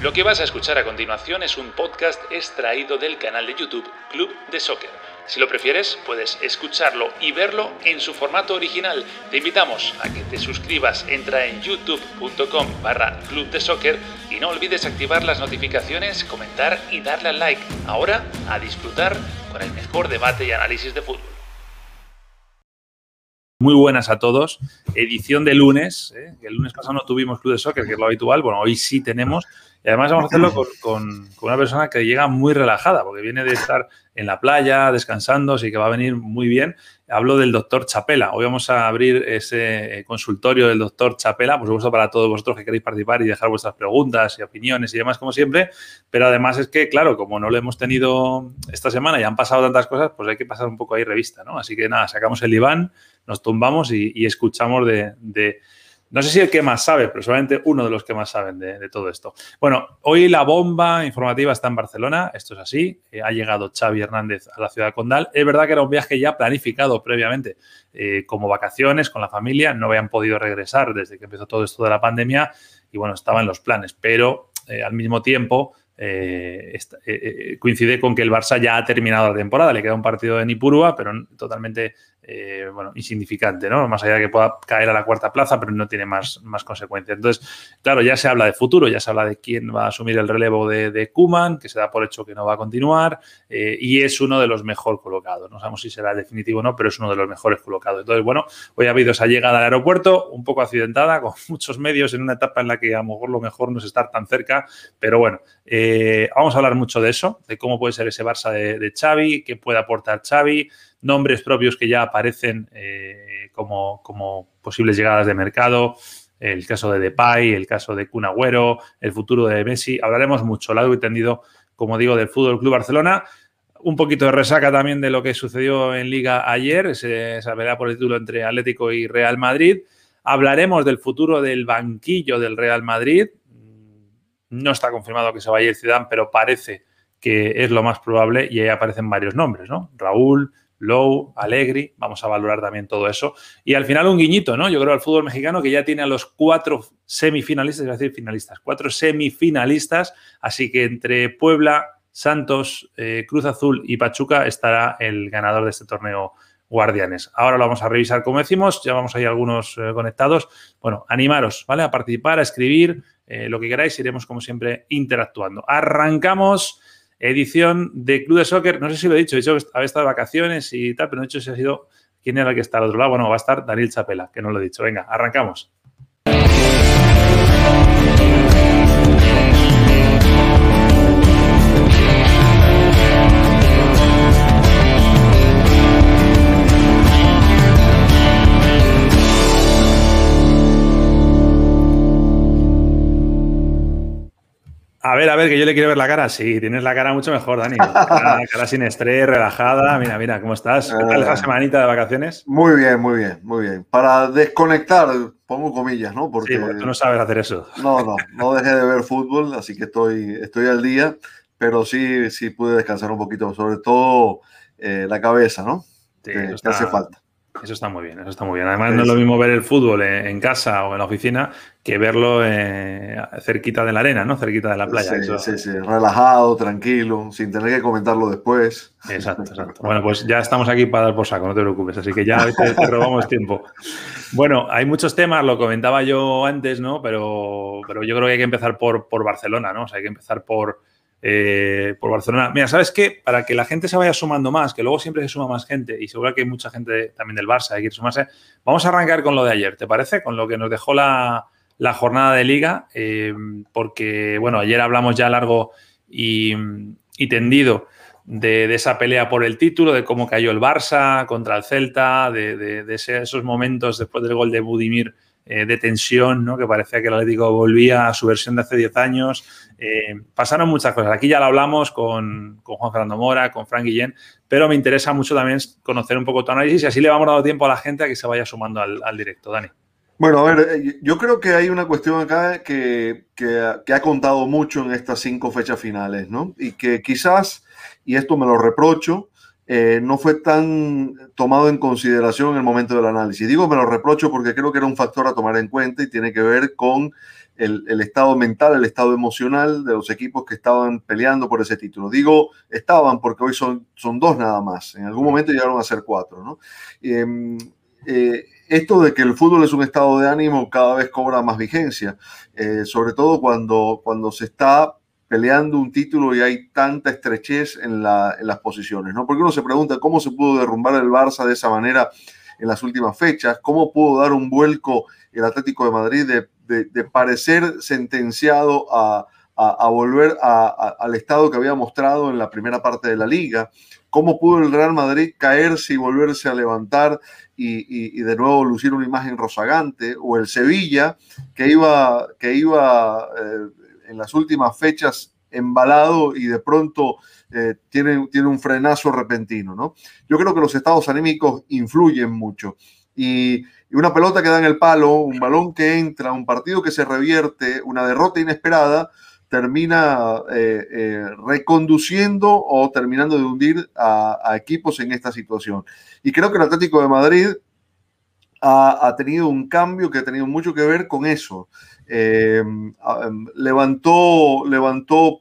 Lo que vas a escuchar a continuación es un podcast extraído del canal de YouTube Club de Soccer. Si lo prefieres, puedes escucharlo y verlo en su formato original. Te invitamos a que te suscribas, entra en youtube.com barra Club de Soccer y no olvides activar las notificaciones, comentar y darle al like. Ahora, a disfrutar con el mejor debate y análisis de fútbol. Muy buenas a todos. Edición de lunes. ¿eh? El lunes pasado no tuvimos Club de Soccer, que es lo habitual. Bueno, hoy sí tenemos. Y además vamos a hacerlo con, una persona que llega muy relajada, porque viene de estar en la playa, descansando, así que va a venir muy bien. Hablo del doctor Chapela. Hoy vamos a abrir ese consultorio del doctor Chapela, por supuesto, para todos vosotros que queréis participar y dejar vuestras preguntas y opiniones y demás, como siempre. Pero además es que, claro, como no lo hemos tenido esta semana y han pasado tantas cosas, pues hay que pasar un poco ahí revista, ¿no? Así que nada, sacamos el diván, nos tumbamos y, escuchamos de no sé si el que más sabe, pero solamente uno de los que más saben de, todo esto. Bueno, hoy la bomba informativa está en Barcelona, esto es así. Eh, ha llegado Xavi Hernández a la ciudad Condal. Es verdad que era un viaje ya planificado previamente eh, como vacaciones con la familia. No habían podido regresar desde que empezó todo esto de la pandemia y bueno, estaban los planes, pero eh, al mismo tiempo coincide con que el Barça ya ha terminado la temporada. Le queda un partido en Ipurúa, pero totalmente eh, bueno, insignificante, ¿no? Más allá de que pueda caer a la cuarta plaza, pero no tiene más, más consecuencias. Entonces, claro, ya se habla de futuro, ya se habla de quién va a asumir el relevo de, de Kuman, que se da por hecho que no va a continuar, eh, y es uno de los mejor colocados. No sabemos si será definitivo o no, pero es uno de los mejores colocados. Entonces, bueno, hoy ha habido esa llegada al aeropuerto, un poco accidentada, con muchos medios en una etapa en la que a lo mejor lo mejor no es estar tan cerca, pero bueno, eh, vamos a hablar mucho de eso, de cómo puede ser ese Barça de, de Xavi, qué puede aportar Xavi, nombres propios que ya aparecen eh, como, como, posibles llegadas de mercado, el caso de Depay, el caso de Kun Agüero, el futuro de Messi. Hablaremos mucho, largo y tendido, como digo, del Fútbol Club Barcelona. Un poquito de resaca también de lo que sucedió en Liga ayer, esa pelea por el título entre Atlético y Real Madrid. Hablaremos del futuro del banquillo del Real Madrid. No está confirmado que se vaya a Zidane, pero parece que es lo más probable y ahí aparecen varios nombres, ¿no? Raúl, Low, Alegri, vamos a valorar también todo eso. Y al final un guiñito, ¿no? Yo creo al fútbol mexicano que ya tiene a los cuatro semifinalistas, es decir, finalistas, cuatro semifinalistas, así que entre Puebla, Santos, eh, Cruz Azul y Pachuca estará el ganador de este torneo Guardianes. Ahora lo vamos a revisar como decimos, ya vamos ahí algunos eh, conectados. Bueno, animaros, ¿vale? A participar, a escribir, eh, lo que queráis, iremos como siempre interactuando. Arrancamos edición de Club de Soccer. No sé si lo he dicho, he dicho que había estado de vacaciones y tal, pero no he dicho si ha sido quién era el que está al otro lado. Bueno, va a estar Daniel Chapela, que no lo he dicho. Venga, arrancamos. A ver, a ver, que yo le quiero ver la cara. Sí, tienes la cara mucho mejor, Dani. Cara, sin estrés, relajada. Mira, mira, ¿cómo estás? ¿Qué tal esa eh, semanita de vacaciones? Muy bien, muy bien, muy bien. Para desconectar, pongo comillas, ¿no? Porque sí, tú no sabes hacer eso. No, no, no dejé de ver fútbol, así que estoy, estoy al día, pero sí, sí pude descansar un poquito, sobre todo eh, la cabeza, ¿no? Sí, que hace falta. Eso está muy bien, eso está muy bien. Además, no es lo mismo ver el fútbol en, casa o en la oficina que verlo eh, cerquita de la arena, ¿no? Cerquita de la playa. Sí, sí, sí, relajado, tranquilo, sin tener que comentarlo después. Exacto, exacto. Bueno, pues ya estamos aquí para dar por saco, no te preocupes, así que ya te, te robamos tiempo. Bueno, hay muchos temas, lo comentaba yo antes, ¿no? Pero, pero yo creo que hay que empezar por, por Barcelona, ¿no? O sea, hay que empezar por, eh, por Barcelona. Mira, ¿sabes qué? Para que la gente se vaya sumando más, que luego siempre se suma más gente y seguro que hay mucha gente también del Barça que quiere sumarse, vamos a arrancar con lo de ayer, ¿te parece? Con lo que nos dejó la, jornada de liga, eh, porque, bueno, ayer hablamos ya largo y, tendido de, esa pelea por el título, de cómo cayó el Barça contra el Celta, de, esos momentos después del gol de Budimir eh, de tensión, ¿no? que parecía que el Atlético volvía a su versión de hace 10 años. Eh, pasaron muchas cosas. Aquí ya lo hablamos con, Juan Fernando Mora, con Frank Guillén, pero me interesa mucho también conocer un poco tu análisis y así le vamos dando tiempo a la gente a que se vaya sumando al, directo. Dani. Bueno, a ver, eh, yo creo que hay una cuestión acá que, que, ha contado mucho en estas cinco fechas finales, ¿no? Y que quizás, y esto me lo reprocho, eh, no fue tan tomado en consideración en el momento del análisis. Digo, me lo reprocho porque creo que era un factor a tomar en cuenta y tiene que ver con el, estado mental, el estado emocional de los equipos que estaban peleando por ese título. Digo estaban porque hoy son, son dos nada más. En algún momento llegaron a ser cuatro. ¿no? Em, eh, esto de que el fútbol es un estado de ánimo cada vez cobra más vigencia, eh, sobre todo cuando, cuando se está peleando un título y hay tanta estrechez en, las posiciones, ¿no? Porque uno se pregunta cómo se pudo derrumbar el Barça de esa manera en las últimas fechas, cómo pudo dar un vuelco el Atlético de Madrid de, parecer sentenciado a, volver al estado que había mostrado en la primera parte de la liga, cómo pudo el Real Madrid caerse y volverse a levantar y, de nuevo lucir una imagen rozagante, o el Sevilla que iba, que iba eh, en las últimas fechas embalado y de pronto eh, tiene, tiene un frenazo repentino, ¿no? Yo creo que los estados anímicos influyen mucho. Y, una pelota que da en el palo, un balón que entra, un partido que se revierte, una derrota inesperada, termina eh, eh, reconduciendo o terminando de hundir a, equipos en esta situación. Y creo que el Atlético de Madrid ha, tenido un cambio que ha tenido mucho que ver con eso. Em, levantó, levantó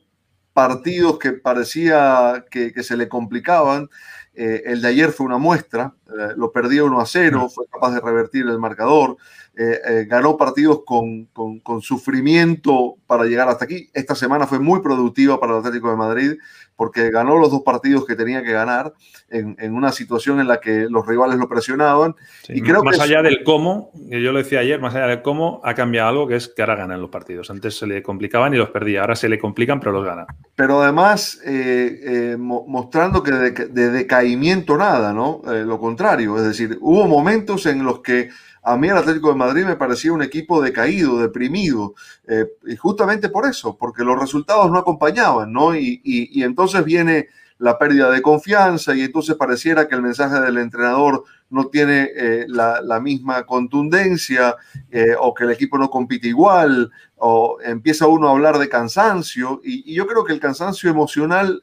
partidos que parecía que, se le complicaban. Eh, el de ayer fue una muestra, eh, lo perdió 1 a 0, fue capaz de revertir el marcador, eh, ganó partidos con, con, sufrimiento para llegar hasta aquí. Esta semana fue muy productiva para el Atlético de Madrid porque ganó los dos partidos que tenía que ganar en, en una situación en la que los rivales lo presionaban. y creo más allá del cómo, yo lo decía ayer, más allá del cómo, ha cambiado algo que es que ahora ganan los partidos. Antes se le complicaban y los perdía, ahora se le complican pero los gana. Pero además eh, eh, mostrando que de, de, decaimiento nada, ¿no? Eh, lo contrario, es decir, hubo momentos en los que a mí el Atlético de Madrid me parecía un equipo decaído, deprimido, eh, y justamente por eso, porque los resultados no acompañaban, ¿no? Y, entonces viene la pérdida de confianza y entonces pareciera que el mensaje del entrenador no tiene eh, la, misma contundencia eh, o que el equipo no compite igual o empieza uno a hablar de cansancio y, yo creo que el cansancio emocional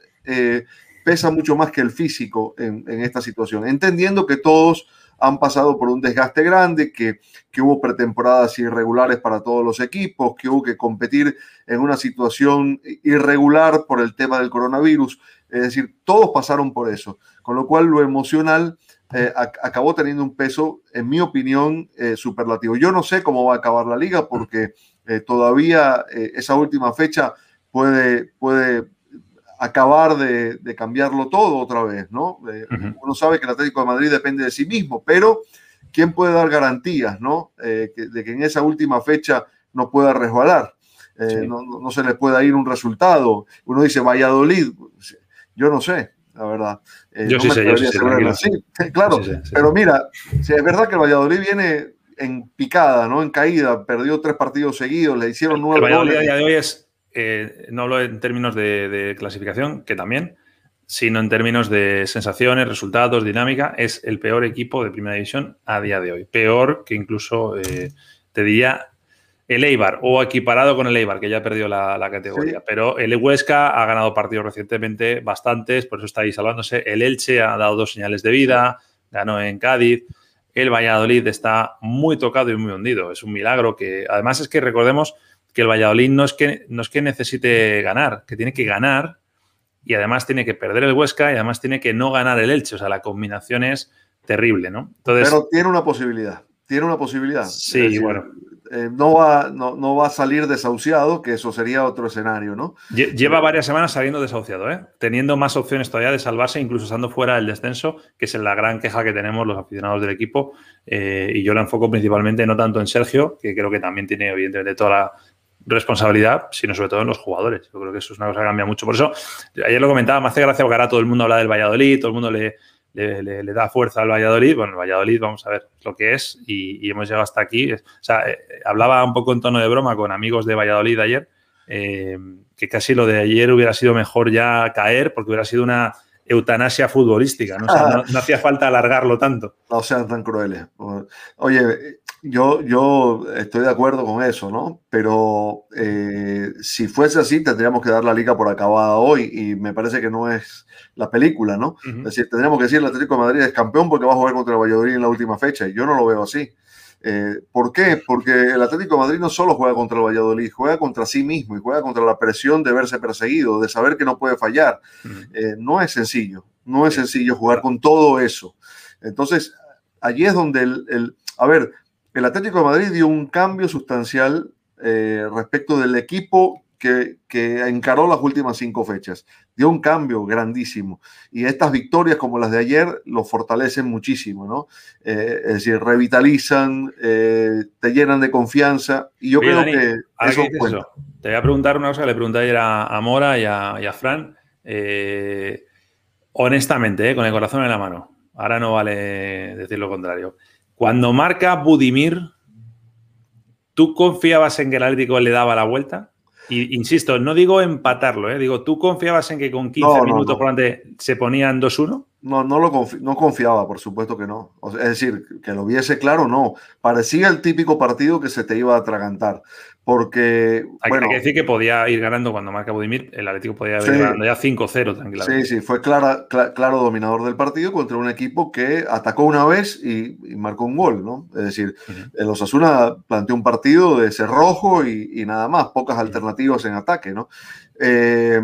pesa mucho más que el físico en, esta situación, entendiendo que todos han pasado por un desgaste grande, que, que hubo pretemporadas irregulares para todos los equipos, que hubo que competir en una situación irregular por el tema del coronavirus. Es decir, todos pasaron por eso, con lo cual lo emocional eh, acabó teniendo un peso, en mi opinión, eh, superlativo. Yo no sé cómo va a acabar la liga porque eh, todavía esa última fecha puede, puede acabar de, cambiarlo todo otra vez, ¿no? Uno sabe que el Atlético de Madrid depende de sí mismo, pero ¿quién puede dar garantías, ¿no? Eh, de que en esa última fecha no pueda resbalar, eh, no, se le pueda ir un resultado. Uno dice Valladolid, yo no sé, la verdad. Eh, yo, sí sé, yo sí claro, pero mira, si es verdad que el Valladolid viene en picada, ¿no? En caída, perdió tres partidos seguidos, le hicieron nueve el Valladolid día de hoy es eh, no hablo en términos de, clasificación, que también, sino en términos de sensaciones, resultados, dinámica, es el peor equipo de primera división a día de hoy. Peor que incluso, eh, te diría, el Eibar, o equiparado con el Eibar, que ya perdió la, categoría. Pero el Huesca ha ganado partidos recientemente, bastantes, por eso está ahí salvándose. El Elche ha dado dos señales de vida, ganó en Cádiz. El Valladolid está muy tocado y muy hundido. Es un milagro que, además, es que recordemos que el Valladolid no es que, no es que necesite ganar, que tiene que ganar y además tiene que perder el Huesca y además tiene que no ganar el Elche. O sea, la combinación es terrible, ¿no? Entonces, Pero tiene una posibilidad, tiene una posibilidad. Sí, bueno. Eh, no, va, no, va a salir desahuciado, que eso sería otro escenario, ¿no? Lleva varias semanas saliendo desahuciado, ¿eh? teniendo más opciones todavía de salvarse, incluso estando fuera del descenso, que es la gran queja que tenemos los aficionados del equipo. Eh, y yo la enfoco principalmente no tanto en Sergio, que creo que también tiene evidentemente toda la, responsabilidad, sino sobre todo en los jugadores. Yo creo que eso es una cosa que cambia mucho. Por eso, ayer lo comentaba, me hace gracia porque ahora todo el mundo habla del Valladolid, todo el mundo le, da fuerza al Valladolid. Bueno, el Valladolid, vamos a ver lo que es y, hemos llegado hasta aquí. O sea, eh, hablaba un poco en tono de broma con amigos de Valladolid ayer, eh, que casi lo de ayer hubiera sido mejor ya caer porque hubiera sido una eutanasia futbolística, ¿no? no, hacía falta alargarlo tanto. No sean tan crueles. Oye, yo, yo estoy de acuerdo con eso, ¿no? Pero eh, si fuese así, tendríamos que dar la liga por acabada hoy y me parece que no es la película, ¿no? Es decir, tendríamos que decir el Atlético de Madrid es campeón porque va a jugar contra el Valladolid en la última fecha y yo no lo veo así. Eh, ¿Por qué? Porque el Atlético de Madrid no solo juega contra el Valladolid, juega contra sí mismo y juega contra la presión de verse perseguido, de saber que no puede fallar. Eh, no es sencillo, no es sencillo jugar con todo eso. Entonces, allí es donde el, a ver, el Atlético de Madrid dio un cambio sustancial eh, respecto del equipo que, encaró las últimas cinco fechas. Dio un cambio grandísimo. Y estas victorias como las de ayer lo fortalecen muchísimo, ¿no? Eh, es decir, revitalizan, eh, te llenan de confianza. Y yo creo que eso, Te voy a preguntar una cosa le pregunté ayer a, Mora y a, Fran. Eh, honestamente, con el corazón en la mano. Ahora no vale decir lo contrario. Cuando marca Budimir, ¿tú confiabas en que el Atlético le daba la vuelta? Y insisto, no digo empatarlo, ¿eh? digo, ¿tú confiabas en que con 15 minutos por delante se ponían 2-1? No, no, lo no confiaba, por supuesto que no. es decir, que lo viese claro, no. Parecía el típico partido que se te iba a atragantar. Porque. Hay, bueno, que decir que podía ir ganando cuando marca Budimir. El Atlético podía ir ganando ya 5-0 tranquilamente. Sí, sí, fue clara, claro dominador del partido contra un equipo que atacó una vez y, marcó un gol, ¿no? Es decir, el Osasuna planteó un partido de cerrojo y, y nada más, pocas alternativas en ataque, ¿no? Eh,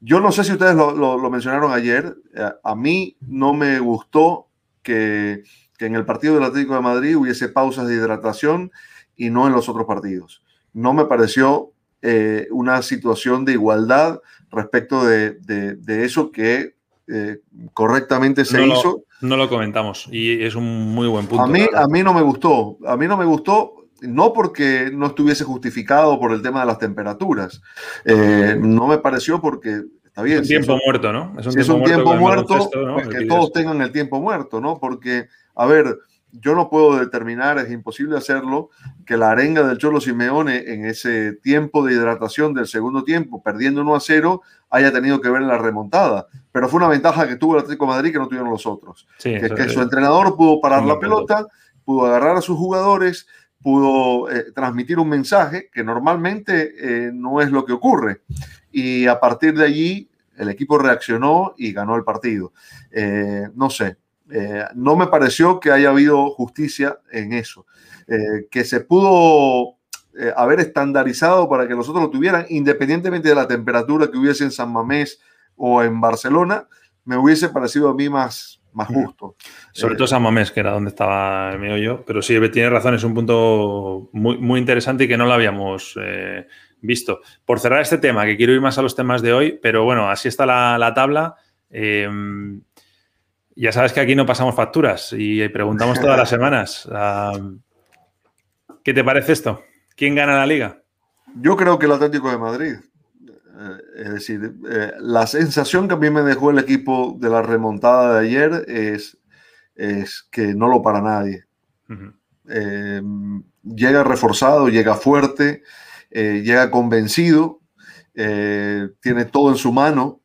yo no sé si ustedes lo, mencionaron ayer. Eh, a mí no me gustó que, en el partido del Atlético de Madrid hubiese pausas de hidratación y no en los otros partidos. No me pareció eh, una situación de igualdad respecto de, eso que eh, correctamente se hizo. no lo comentamos y es un muy buen punto. A mí, a mí no me gustó. A mí no me gustó no porque no estuviese justificado por el tema de las temperaturas. Eh, no me pareció porque está bien. Es un tiempo muerto, ¿no? Es un tiempo muerto, pues que todos tengan el tiempo muerto, ¿no? Porque, a ver, yo no puedo determinar, es imposible hacerlo, que la arenga del Cholo Simeone en ese tiempo de hidratación del segundo tiempo, perdiendo 1 a 0, haya tenido que ver en la remontada. Pero fue una ventaja que tuvo el Atlético de Madrid que no tuvieron los otros. que es que su entrenador pudo parar la pelota, pudo agarrar a sus jugadores, pudo eh, transmitir un mensaje que normalmente eh, no es lo que ocurre. Y a partir de allí el equipo reaccionó y ganó el partido. Eh, no sé, no me pareció que haya habido justicia en eso. que se pudo haber estandarizado para que los otros lo tuvieran, independientemente de la temperatura que hubiese en San Mamés o en Barcelona, me hubiese parecido a mí más, más justo. Sobre eh, todo San Mamés, que era donde estaba el mío yo. Pero sí, tiene razón, es un punto muy, muy interesante y que no lo habíamos eh, visto. Por cerrar este tema, que quiero ir más a los temas de hoy, pero bueno, así está la, tabla. Eh, ya sabes que aquí no pasamos facturas y preguntamos todas las semanas. Ah, ¿Qué te parece esto? ¿Quién gana la liga? Yo creo que el Atlético de Madrid. Eh, es decir, eh, la sensación que a mí me dejó el equipo de la remontada de ayer es, es que no lo para nadie. Eh, llega reforzado, llega fuerte, llega convencido, tiene todo en su mano.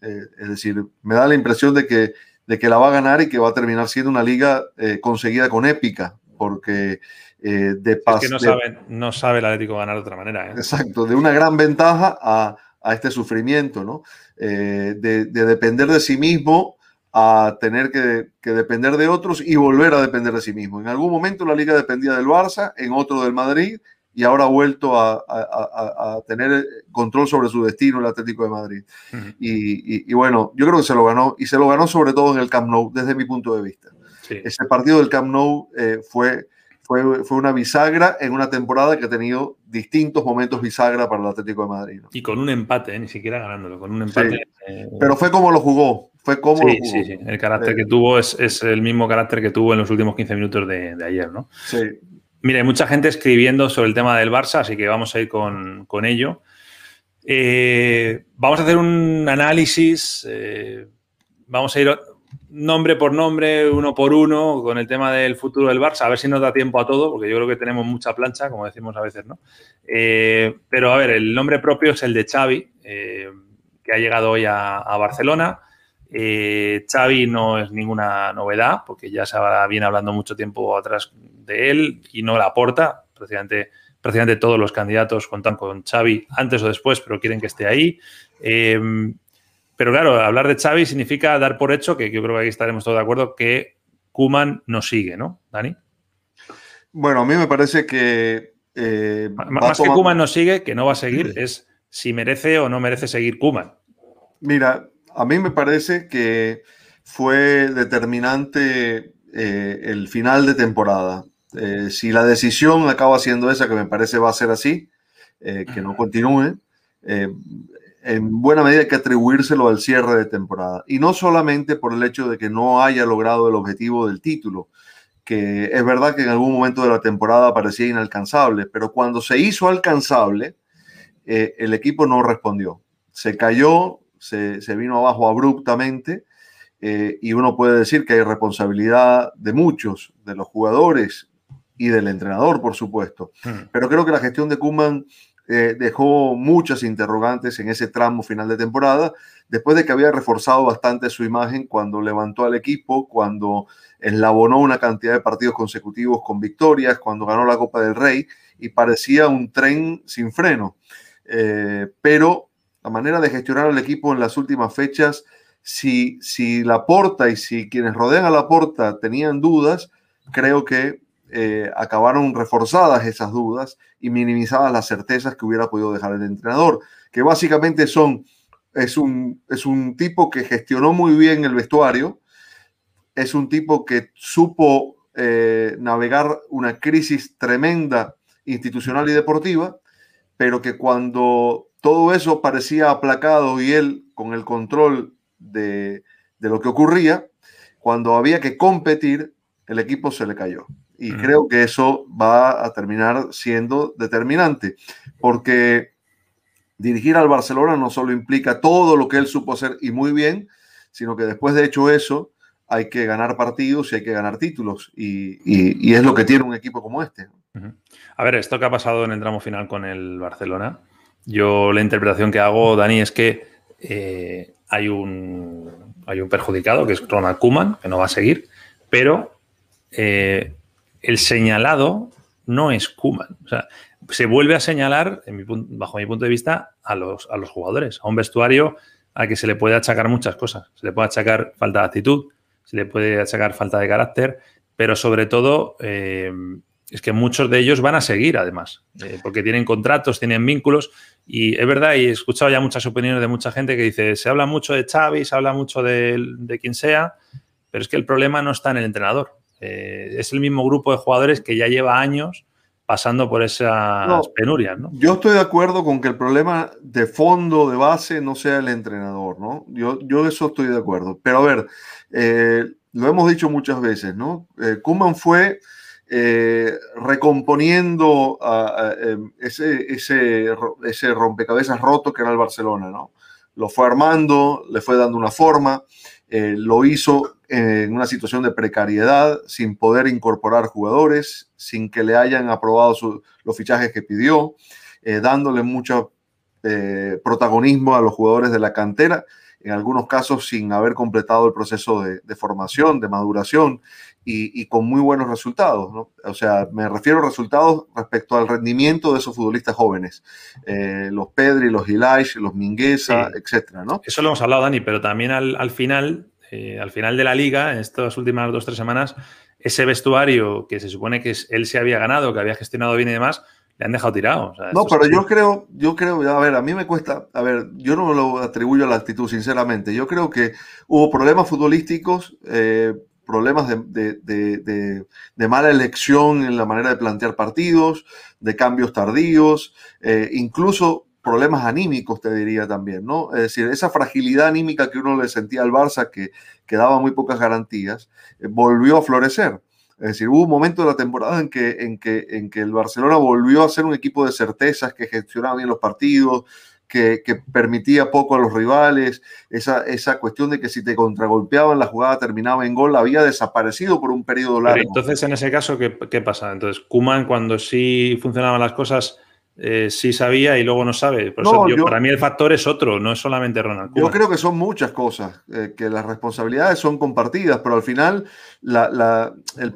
es decir, me da la impresión de que, de que la va a ganar y que va a terminar siendo una liga conseguida con épica, porque de paso. Es que no, sabe, no sabe el Atlético ganar de otra manera. Exacto, de una gran ventaja a a este sufrimiento, ¿no? Eh, de, depender de sí mismo a tener que, depender de otros y volver a depender de sí mismo. En algún momento la liga dependía del Barça, en otro del Madrid y ahora ha vuelto a, tener control sobre su destino el Atlético de Madrid. y, bueno, yo creo que se lo ganó y se lo ganó sobre todo en el Camp Nou desde mi punto de vista. Ese partido del Camp Nou eh, fue fue, fue, una bisagra en una temporada que ha tenido distintos momentos bisagra para el Atlético de Madrid. Y con un empate, ¿eh? ni siquiera ganándolo, con un empate. Eh, Pero fue como lo jugó, fue como sí, Sí, sí, el carácter que tuvo es, es, el mismo carácter que tuvo en los últimos 15 minutos de, de ayer, ¿no? Sí. Mira, hay mucha gente escribiendo sobre el tema del Barça, así que vamos a ir con, con ello. Eh, vamos a hacer un análisis, vamos a ir nombre por nombre, uno por uno, con el tema del futuro del Barça, a ver si nos da tiempo a todo, porque yo creo que tenemos mucha plancha, como decimos a veces, ¿no? Eh, pero a ver, el nombre propio es el de Xavi, eh, que ha llegado hoy a, Barcelona. Eh, Xavi no es ninguna novedad, porque ya se viene hablando mucho tiempo atrás de él y no la aporta. Prácticamente, prácticamente todos los candidatos cuentan con Xavi antes o después, pero quieren que esté ahí. Pero claro, hablar de Xavi significa dar por hecho, que yo creo que aquí estaremos todos de acuerdo, que Kuman no sigue, ¿no, Dani? Bueno, a mí me parece que... Eh, más que Kuman no sigue, que no va a seguir, es si merece o no merece seguir Kuman. Mira, a mí me parece que fue determinante eh, el final de temporada. Eh, si la decisión acaba siendo esa, que me parece va a ser así, que no continúe, en buena medida hay que atribuírselo al cierre de temporada. Y no solamente por el hecho de que no haya logrado el objetivo del título, que es verdad que en algún momento de la temporada parecía inalcanzable, pero cuando se hizo alcanzable, eh, el equipo no respondió. Se cayó, se, vino abajo abruptamente eh, y uno puede decir que hay responsabilidad de muchos, de los jugadores y del entrenador, por supuesto. Hmm. Pero creo que la gestión de Kuman eh, dejó muchas interrogantes en ese tramo final de temporada, después de que había reforzado bastante su imagen cuando levantó al equipo, cuando eslabonó una cantidad de partidos consecutivos con victorias, cuando ganó la Copa del Rey y parecía un tren sin freno. Eh, pero la manera de gestionar al equipo en las últimas fechas, si, si la porta y si quienes rodean a la porta tenían dudas, creo que eh, acabaron reforzadas esas dudas y minimizadas las certezas que hubiera podido dejar el entrenador, que básicamente son, es un, es un tipo que gestionó muy bien el vestuario, es un tipo que supo eh, navegar una crisis tremenda institucional y deportiva, pero que cuando todo eso parecía aplacado y él con el control de, de lo que ocurría, cuando había que competir, el equipo se le cayó. Y creo que eso va a terminar siendo determinante, porque dirigir al Barcelona no solo implica todo lo que él supo hacer y muy bien, sino que después de hecho eso, hay que ganar partidos y hay que ganar títulos. Y, es lo que tiene un equipo como este. A ver, esto que ha pasado en el tramo final con el Barcelona, yo la interpretación que hago, Dani, es que eh, hay, un, hay un perjudicado, que es Ronald Kuman, que no va a seguir, pero eh, el señalado no es Kuman. O sea, se vuelve a señalar, bajo mi punto de vista, a los, a los jugadores, a un vestuario a que se le puede achacar muchas cosas. Se le puede achacar falta de actitud, se le puede achacar falta de carácter, pero sobre todo eh, es que muchos de ellos van a seguir además, eh, porque tienen contratos, tienen vínculos y es verdad, y he escuchado ya muchas opiniones de mucha gente que dice, se habla mucho de Xavi, se habla mucho de, de quien sea, pero es que el problema no está en el entrenador. Eh, es el mismo grupo de jugadores que ya lleva años pasando por esas penurias, ¿no? Yo estoy de acuerdo con que el problema de fondo, de base, no sea el entrenador, ¿no? Yo, yo eso estoy de acuerdo. Pero a ver, eh, lo hemos dicho muchas veces, ¿no? Eh, Kuman fue recomponiendo ese, ese, ese rompecabezas roto que era el Barcelona, ¿no? Lo fue armando, le fue dando una forma, lo hizo en una situación de precariedad, sin poder incorporar jugadores, sin que le hayan aprobado los fichajes que pidió, eh, dándole mucho eh, protagonismo a los jugadores de la cantera, en algunos casos sin haber completado el proceso de, formación, de maduración y, con muy buenos resultados. O sea, me refiero a resultados respecto al rendimiento de esos futbolistas jóvenes, eh, los Pedri, los Ilaish, los Mingueza, etcétera. ¿no? Eso lo hemos hablado, Dani, pero también al, al final eh, al final de la liga, en estas últimas dos o tres semanas, ese vestuario que se supone que él se había ganado, que había gestionado bien y demás, le han dejado tirado. no, pero yo creo, yo creo, a ver, a mí me cuesta, a ver, yo no lo atribuyo a la actitud, sinceramente. Yo creo que hubo problemas futbolísticos, eh, problemas de, mala elección en la manera de plantear partidos, de cambios tardíos, eh, incluso problemas anímicos, te diría también, ¿no? Es decir, esa fragilidad anímica que uno le sentía al Barça, que, que daba muy pocas garantías, eh, volvió a florecer. Es decir, hubo un momento de la temporada en que, en, que, en que el Barcelona volvió a ser un equipo de certezas, que gestionaba bien los partidos, que, que, permitía poco a los rivales, esa, esa cuestión de que si te contragolpeaban la jugada terminaba en gol, había desaparecido por un periodo largo. entonces, en ese caso, ¿qué, qué pasa? Entonces, Kuman, cuando sí funcionaban las cosas, eh, sí sabía y luego no sabe. para mí el factor es otro, no es solamente Ronald Yo creo que son muchas cosas, eh, que las responsabilidades son compartidas, pero al final la, el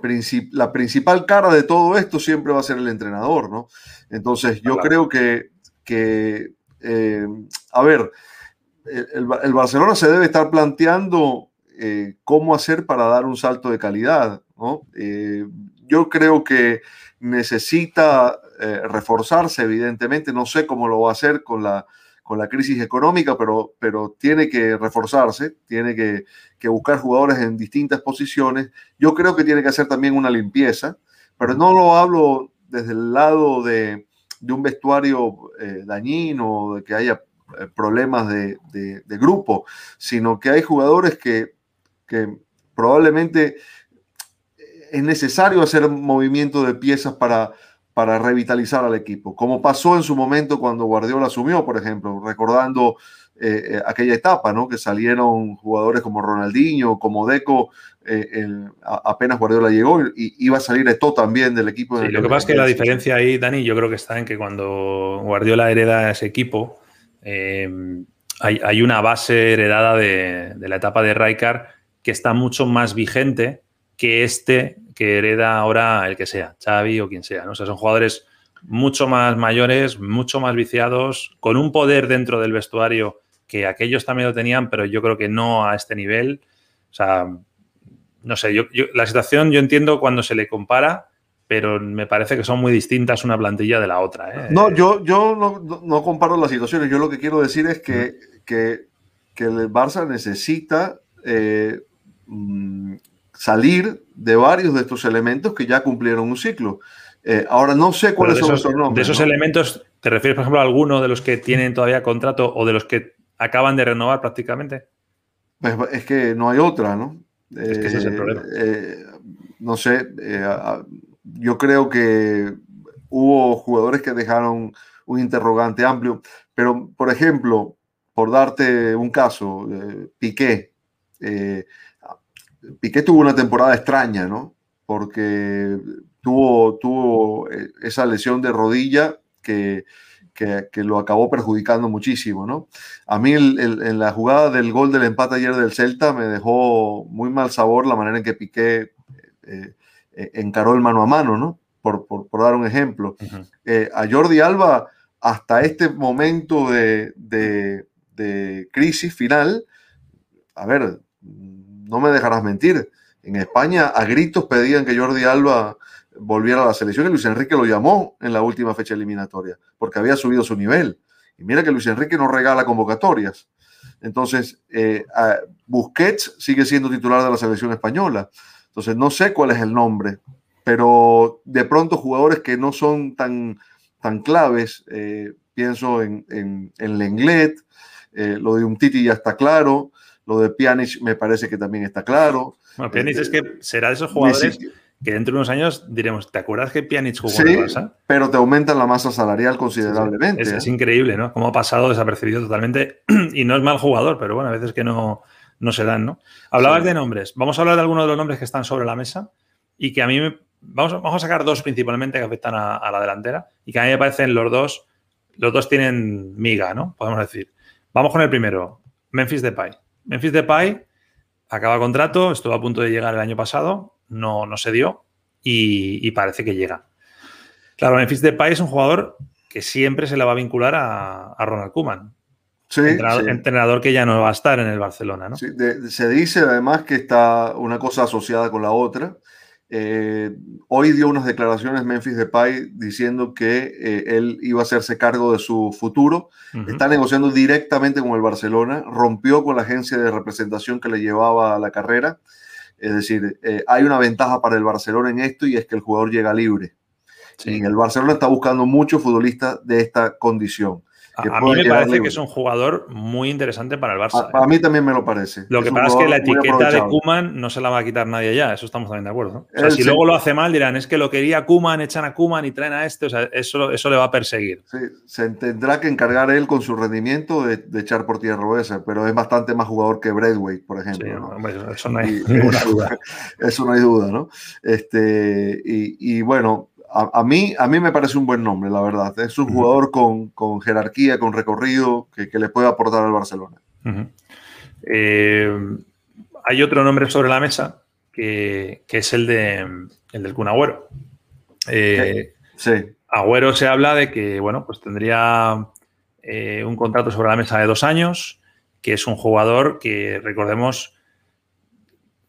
la principal cara de todo esto siempre va a ser el entrenador, ¿no? Entonces yo creo que, que eh, a ver, el, el, Barcelona se debe estar planteando cómo hacer para dar un salto de calidad, ¿no? yo creo que necesita eh, reforzarse, evidentemente. No sé cómo lo va a hacer con la, con la crisis económica, pero, pero tiene que reforzarse, tiene que, que, buscar jugadores en distintas posiciones. Yo creo que tiene que hacer también una limpieza, pero no lo hablo desde el lado de, de un vestuario eh, dañino, de que haya eh, problemas de, de, grupo, sino que hay jugadores que, que probablemente es necesario hacer movimiento de piezas para, para revitalizar al equipo, como pasó en su momento cuando Guardiola asumió, por ejemplo, recordando eh, eh, aquella etapa, ¿no? Que salieron jugadores como Ronaldinho, como Deco, eh, el, apenas Guardiola llegó y iba a salir esto también del equipo. Sí, lo que pasa es que la diferencia ahí, Dani, yo creo que está en que cuando Guardiola hereda ese equipo, eh, hay, hay, una base heredada de, de la etapa de Rijkaard que está mucho más vigente que este que hereda ahora el que sea, Xavi o quien sea. ¿no? O sea, son jugadores mucho más mayores, mucho más viciados, con un poder dentro del vestuario que aquellos también lo tenían, pero yo creo que no a este nivel. O sea, no sé, yo, yo, la situación yo entiendo cuando se le compara, pero me parece que son muy distintas una plantilla de la otra. ¿eh? No, yo, yo no, no, comparo las situaciones. Yo lo que quiero decir es que, mm. que, que el Barça necesita eh, salir de varios de estos elementos que ya cumplieron un ciclo. Eh, ahora no sé cuáles son esos nombres. De esos ¿no? elementos, ¿te refieres, por ejemplo, a alguno de los que tienen todavía contrato o de los que acaban de renovar prácticamente? Pues es que no hay otra, ¿no? Es que ese es el problema. Eh, no sé, eh, yo creo que hubo jugadores que dejaron un interrogante amplio, pero por ejemplo, por darte un caso, eh, Piqué, Piqué tuvo una temporada extraña, ¿no? Porque tuvo, tuvo esa lesión de rodilla que, que, que, lo acabó perjudicando muchísimo, ¿no? A mí el, el, en la jugada del gol del empate ayer del Celta me dejó muy mal sabor la manera en que Piqué eh, eh, encaró el mano a mano, ¿no? Por, por, por dar un ejemplo. Uh -huh. eh, a Jordi Alba, hasta este momento de, de, de crisis final, a ver, no me dejarás mentir, en España a gritos pedían que Jordi Alba volviera a la selección y Luis Enrique lo llamó en la última fecha eliminatoria porque había subido su nivel. Y mira que Luis Enrique no regala convocatorias. Entonces, eh, Busquets sigue siendo titular de la selección española. Entonces, no sé cuál es el nombre, pero de pronto jugadores que no son tan, tan claves, eh, pienso en, en, en Lenglet, eh, lo de un Titi ya está claro, lo de Pjanic me parece que también está claro. Bueno, Pjanic es que será de esos jugadores que dentro de unos años diremos, ¿te acuerdas que Pjanic jugó sí, en Barça? pero te aumentan la masa salarial considerablemente. Sí, sí. Es, es, increíble, ¿no? Cómo ha pasado desapercibido totalmente y no es mal jugador, pero bueno, a veces que no, no se dan, ¿no? Hablabas de nombres. Vamos a hablar de algunos de los nombres que están sobre la mesa y que a mí me... Vamos, vamos a sacar dos principalmente que afectan a, a, la delantera y que a mí me parecen los dos, los dos tienen miga, ¿no? Podemos decir. Vamos con el primero, Memphis Depay. Memphis Depay acaba contrato, estuvo a punto de llegar el año pasado, no, no se dio y, y, parece que llega. Claro, Memphis Depay es un jugador que siempre se le va a vincular a, a Ronald Koeman. Sí, entrenador, sí. entrenador, que ya no va a estar en el Barcelona, ¿no? Sí, de, se dice además que está una cosa asociada con la otra. Eh, hoy dio unas declaraciones Memphis Depay diciendo que eh, él iba a hacerse cargo de su futuro. Uh -huh. Está negociando directamente con el Barcelona. Rompió con la agencia de representación que le llevaba a la carrera. Es decir, eh, hay una ventaja para el Barcelona en esto y es que el jugador llega libre. Sí. Y el Barcelona está buscando muchos futbolistas de esta condición. A, a mí me parece libre. que es un jugador muy interesante para el Barça. A, a mí también me lo parece. Lo que pasa es que la etiqueta de Kuman no se la va a quitar nadie ya, eso estamos también de acuerdo. ¿no? O sea, si sí. luego lo hace mal, dirán, es que lo quería Kuman, echan a Kuman y traen a este, o sea, eso, eso le va a perseguir. Sí, se tendrá que encargar él con su rendimiento de, de echar por tierra esa, pero es bastante más jugador que Braithwaite, por ejemplo. Sí, ¿no? Hombre, eso no hay y, ninguna duda. Eso no hay duda, ¿no? Este, y, y bueno, a, a, mí, a mí me parece un buen nombre, la verdad. Es un uh -huh. jugador con, con, jerarquía, con recorrido, que, que, le puede aportar al Barcelona. Uh -huh. eh, hay otro nombre sobre la mesa, que, que es el, de, el del Kun Agüero. Eh, sí. Agüero se habla de que, bueno, pues tendría eh, un contrato sobre la mesa de dos años, que es un jugador que, recordemos,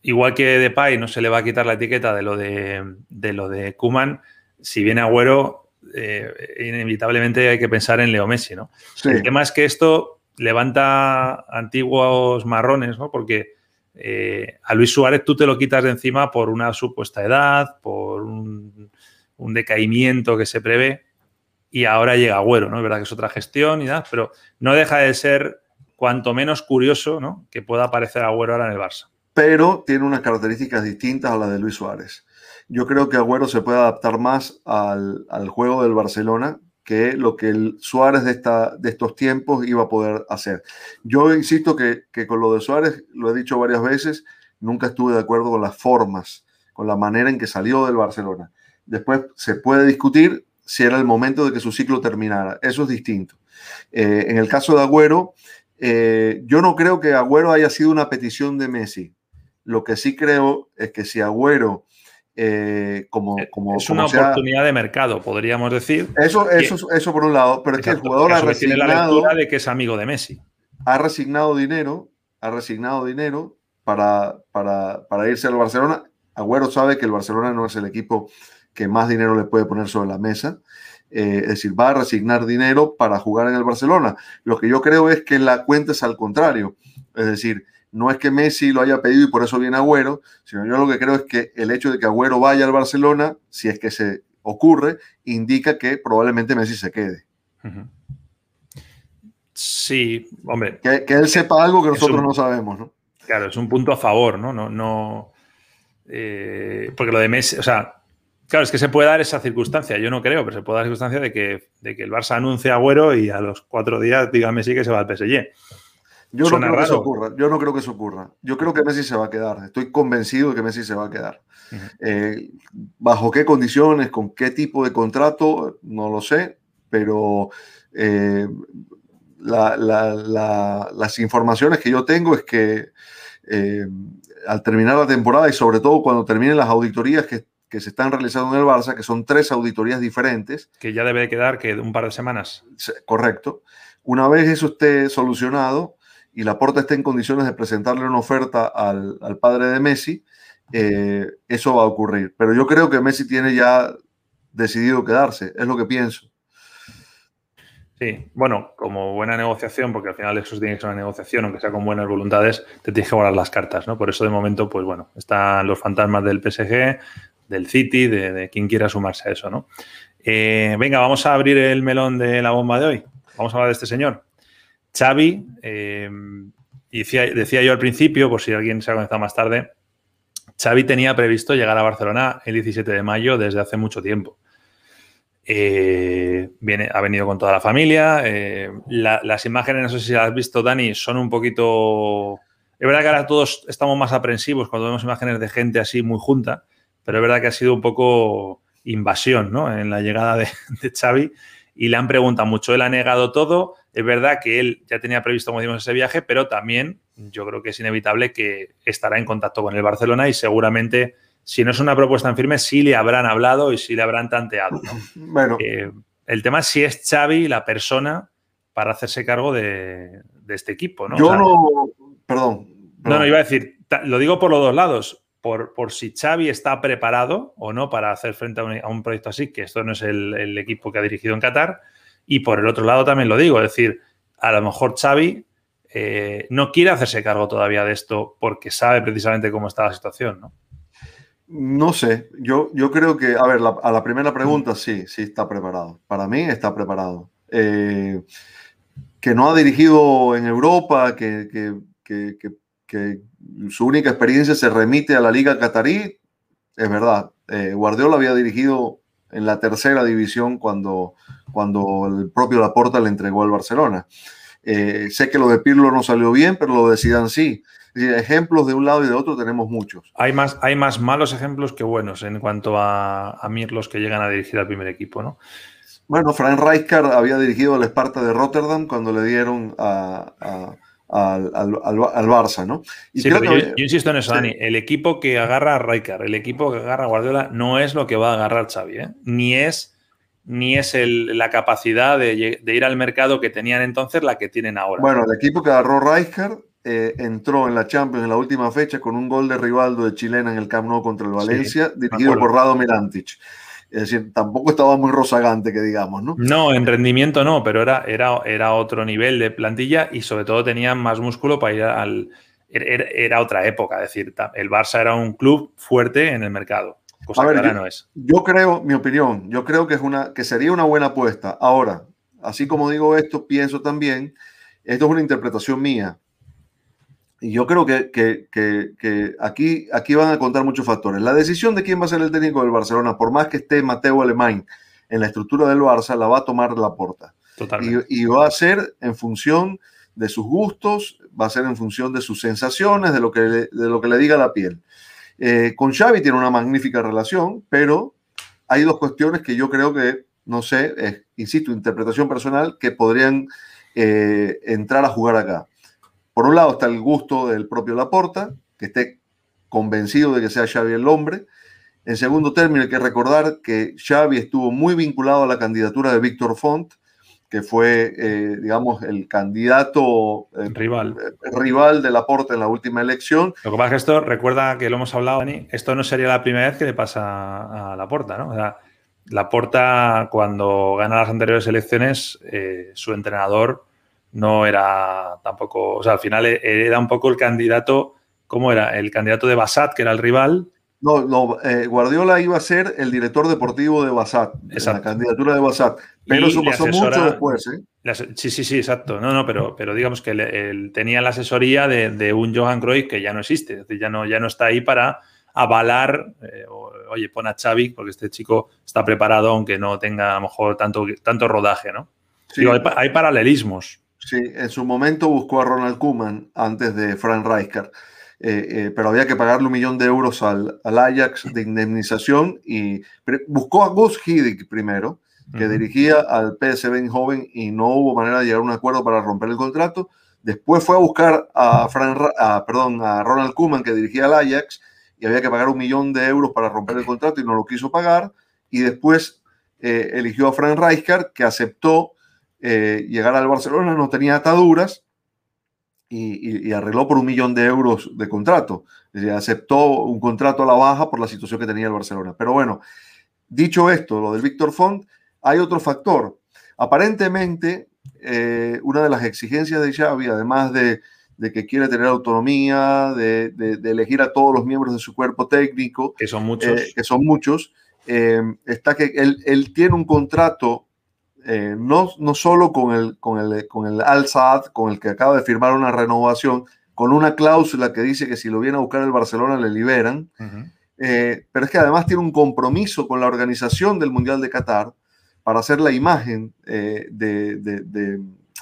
igual que Depay no se le va a quitar la etiqueta de lo de, de lo de Kuman, si viene Agüero, eh, inevitablemente hay que pensar en Leo Messi, ¿no? El tema es que esto levanta antiguos marrones, ¿no? Porque eh, a Luis Suárez tú te lo quitas de encima por una supuesta edad, por un, decaimiento que se prevé, y ahora llega Agüero, ¿no? Es verdad que es otra gestión y nada, pero no deja de ser cuanto menos curioso, ¿no? Que pueda aparecer Agüero ahora en el Barça. Pero tiene unas características distintas a las de Luis Suárez. Yo creo que Agüero se puede adaptar más al, juego del Barcelona que lo que el Suárez de, estos tiempos iba a poder hacer. Yo insisto que, con lo de Suárez, lo he dicho varias veces, nunca estuve de acuerdo con las formas, con la manera en que salió del Barcelona. Después se puede discutir si era el momento de que su ciclo terminara. Eso es distinto. Eh, en el caso de Agüero, eh, yo no creo que Agüero haya sido una petición de Messi. Lo que sí creo es que si Agüero eh, como, eh, como, es una oportunidad de mercado, podríamos decir. Eso, eso, eso por un lado, pero es que el jugador ha resignado. la de que es amigo de Messi. Ha resignado dinero, ha resignado dinero para, para, para, irse al Barcelona. Agüero sabe que el Barcelona no es el equipo que más dinero le puede poner sobre la mesa. Eh, es decir, va a resignar dinero para jugar en el Barcelona. Lo que yo creo es que la cuenta es al contrario. Es decir, no es que Messi lo haya pedido y por eso viene Agüero, sino yo lo que creo es que el hecho de que Agüero vaya al Barcelona, si es que se ocurre, indica que probablemente Messi se quede. Sí, hombre. Que, él sepa algo que nosotros no sabemos, ¿no? Claro, es un punto a favor, ¿no? No, no eh, porque lo de Messi, o sea, claro, es que se puede dar esa circunstancia, yo no creo, pero se puede dar la circunstancia de que, de que el Barça anuncie a Agüero y a los cuatro días diga Messi que se va al PSG. Yo no creo que eso ocurra. Yo no creo que eso ocurra. Yo creo que Messi se va a quedar. Estoy convencido de que Messi se va a quedar. Eh, ¿Bajo qué condiciones? ¿Con qué tipo de contrato? No lo sé, pero eh, las informaciones que yo tengo es que eh, al terminar la temporada y sobre todo cuando terminen las auditorías que, que, se están realizando en el Barça, que son tres auditorías diferentes. Que ya debe quedar que un par de semanas. Correcto. Una vez eso esté solucionado, y Laporta esté en condiciones de presentarle una oferta al, padre de Messi, eh, eso va a ocurrir. Pero yo creo que Messi tiene ya decidido quedarse, es lo que pienso. Sí, bueno, como buena negociación, porque al final eso tiene que ser una negociación, aunque sea con buenas voluntades, te tienes que guardar las cartas, ¿no? Por eso de momento, pues bueno, están los fantasmas del PSG, del City, de, quien quiera sumarse a eso, ¿no? Eh, venga, vamos a abrir el melón de la bomba de hoy. Vamos a hablar de este señor. Xavi, eh, decía, yo al principio, por si alguien se ha conectado más tarde, Xavi tenía previsto llegar a Barcelona el 17 de mayo desde hace mucho tiempo. Eh, viene, ha venido con toda la familia. Eh, las imágenes, no sé si las has visto, Dani, son un poquito... Es verdad que ahora todos estamos más aprensivos cuando vemos imágenes de gente así muy junta, pero es verdad que ha sido un poco invasión ¿no? en la llegada de, de Xavi y le han preguntado mucho. Él ha negado todo. Es verdad que él ya tenía previsto, como decimos, ese viaje, pero también yo creo que es inevitable que estará en contacto con el Barcelona y seguramente, si no es una propuesta en firme, sí le habrán hablado y sí le habrán tanteado. Bueno. Eh, el tema es si es Xavi la persona para hacerse cargo de, este equipo. ¿no? Yo no, perdón, No, no, iba a decir, lo digo por los dos lados por, si Xavi está preparado o no para hacer frente a un, proyecto así, que esto no es el, equipo que ha dirigido en Qatar. Y por el otro lado también lo digo, es decir, a lo mejor Xavi eh, no quiere hacerse cargo todavía de esto porque sabe precisamente cómo está la situación, ¿no? No sé, yo, yo creo que, a ver, a la primera pregunta sí, sí está preparado. Para mí está preparado. Eh, que no ha dirigido en Europa, que que su única experiencia se remite a la Liga Qatarí, es verdad. Eh, Guardiola había dirigido en la tercera división cuando, cuando el propio Laporta le entregó al Barcelona. Eh, sé que lo de Pirlo no salió bien, pero lo de Zidane sí. ejemplos de un lado y de otro tenemos muchos. Hay más, hay más malos ejemplos que buenos en cuanto a, a los que llegan a dirigir al primer equipo, ¿no? Bueno, Frank Rijkaard había dirigido al Esparta de Rotterdam cuando le dieron a al, al, Barça, ¿no? sí, pero yo, insisto en eso, Dani. El equipo que agarra a Rijkaard, el equipo que agarra a Guardiola, no es lo que va a agarrar Xavi, ¿eh? Ni es, ni es la capacidad de, ir al mercado que tenían entonces la que tienen ahora. Bueno, el equipo que agarró Rijkaard eh, entró en la Champions en la última fecha con un gol de Rivaldo de Chilena en el Camp Nou contra el Valencia, dirigido por Rado Mirantic. Es decir, tampoco estaba muy rozagante, que digamos, ¿no? No, en rendimiento no, pero era, era, era otro nivel de plantilla y sobre todo tenían más músculo para ir al... Era, otra época, es decir, el Barça era un club fuerte en el mercado, cosa que ahora yo, no es. Yo creo, mi opinión, yo creo que, es una, que sería una buena apuesta. Ahora, así como digo esto, pienso también, esto es una interpretación mía, yo creo que, que, que, aquí, aquí van a contar muchos factores. La decisión de quién va a ser el técnico del Barcelona, por más que esté Mateo Alemán en la estructura del Barça, la va a tomar la porta. Y, y, va a ser en función de sus gustos, va a ser en función de sus sensaciones, de lo que le, de lo que le diga la piel. Eh, con Xavi tiene una magnífica relación, pero hay dos cuestiones que yo creo que, no sé, insisto, interpretación personal, que podrían eh, entrar a jugar acá. Por un lado está el gusto del propio Laporta, que esté convencido de que sea Xavi el hombre. En segundo término, hay que recordar que Xavi estuvo muy vinculado a la candidatura de Víctor Font, que fue, eh, digamos, el candidato eh, rival. Eh, rival de Laporta en la última elección. Lo que pasa es que esto, recuerda que lo hemos hablado, Dani, esto no sería la primera vez que le pasa a Laporta, ¿no? O sea, Laporta, cuando gana las anteriores elecciones, su entrenador no era tampoco, o sea, al final e-, era un poco el candidato, ¿cómo era? El candidato de Basat, que era el rival. No, no eh, Guardiola iba a ser el director deportivo de Basat, la candidatura de Basat, pero eso pasó mucho después. ¿eh? sí, sí, sí, exacto. No, no, pero, pero digamos que él, tenía la asesoría de, un Johan Cruyff que ya no existe, es decir, ya no, ya no está ahí para avalar, eh, oye, pon a Xavi, porque este chico está preparado, aunque no tenga a lo mejor tanto, tanto rodaje, ¿no? hay paralelismos. Sí, en su momento buscó a Ronald Koeman antes de Frank Rijkaard, eh, eh, pero había que pagarle un millón de euros al, Ajax de indemnización y buscó a Gus Hiddink primero, que dirigía al PSV joven y no hubo manera de llegar a un acuerdo para romper el contrato. Después fue a buscar a, Frank, perdón, a Ronald Koeman, que dirigía al Ajax, y había que pagar un millón de euros para romper el contrato y no lo quiso pagar. Y después eh, eligió a Frank Rijkaard, que aceptó eh, llegar al Barcelona, no tenía ataduras y, arregló por un millón de euros de contrato. aceptó un contrato a la baja por la situación que tenía el Barcelona. Pero bueno, dicho esto, lo del Víctor Font, hay otro factor. Aparentemente, eh, una de las exigencias de Xavi, además de, que quiere tener autonomía, de, elegir a todos los miembros de su cuerpo técnico, que son muchos, eh, que son muchos está que él, él, tiene un contrato eh, no, no solo con el, con el, con el Al-Saad, con el que acaba de firmar una renovación, con una cláusula que dice que si lo viene a buscar el Barcelona le liberan, eh, pero es que además tiene un compromiso con la organización del Mundial de Qatar para hacer la imagen eh, de, de,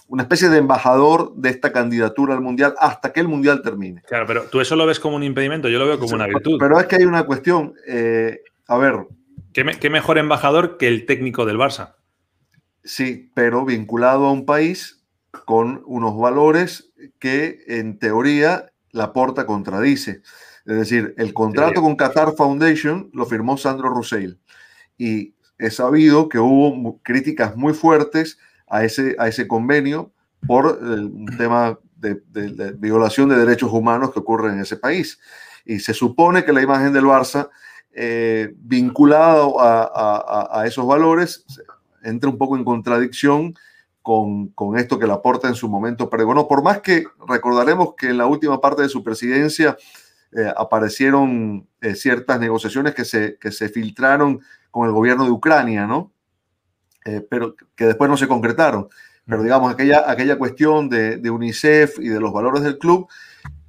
una especie de embajador de esta candidatura al Mundial hasta que el Mundial termine. Claro, pero tú eso lo ves como un impedimento, yo lo veo como una virtud. Pero es que hay una cuestión, a ver. ¿Qué, ¿Qué mejor embajador que el técnico del Barça? Sí, pero vinculado a un país con unos valores que en teoría la porta contradice. Es decir, el contrato con Qatar Foundation lo firmó Sandro Roussel y he sabido que hubo críticas muy fuertes a ese, a ese convenio por un tema de, violación de derechos humanos que ocurre en ese país. Y se supone que la imagen del Barça, eh, vinculada a, a, esos valores, entra un poco en contradicción con, con, esto que Laporta en su momento pregonó. Por más que recordaremos que en la última parte de su presidencia eh, aparecieron eh, ciertas negociaciones que se, que se filtraron con el gobierno de Ucrania, ¿no? Eh, pero que después no se concretaron. Pero digamos, aquella, aquella cuestión de, de, UNICEF y de los valores del club,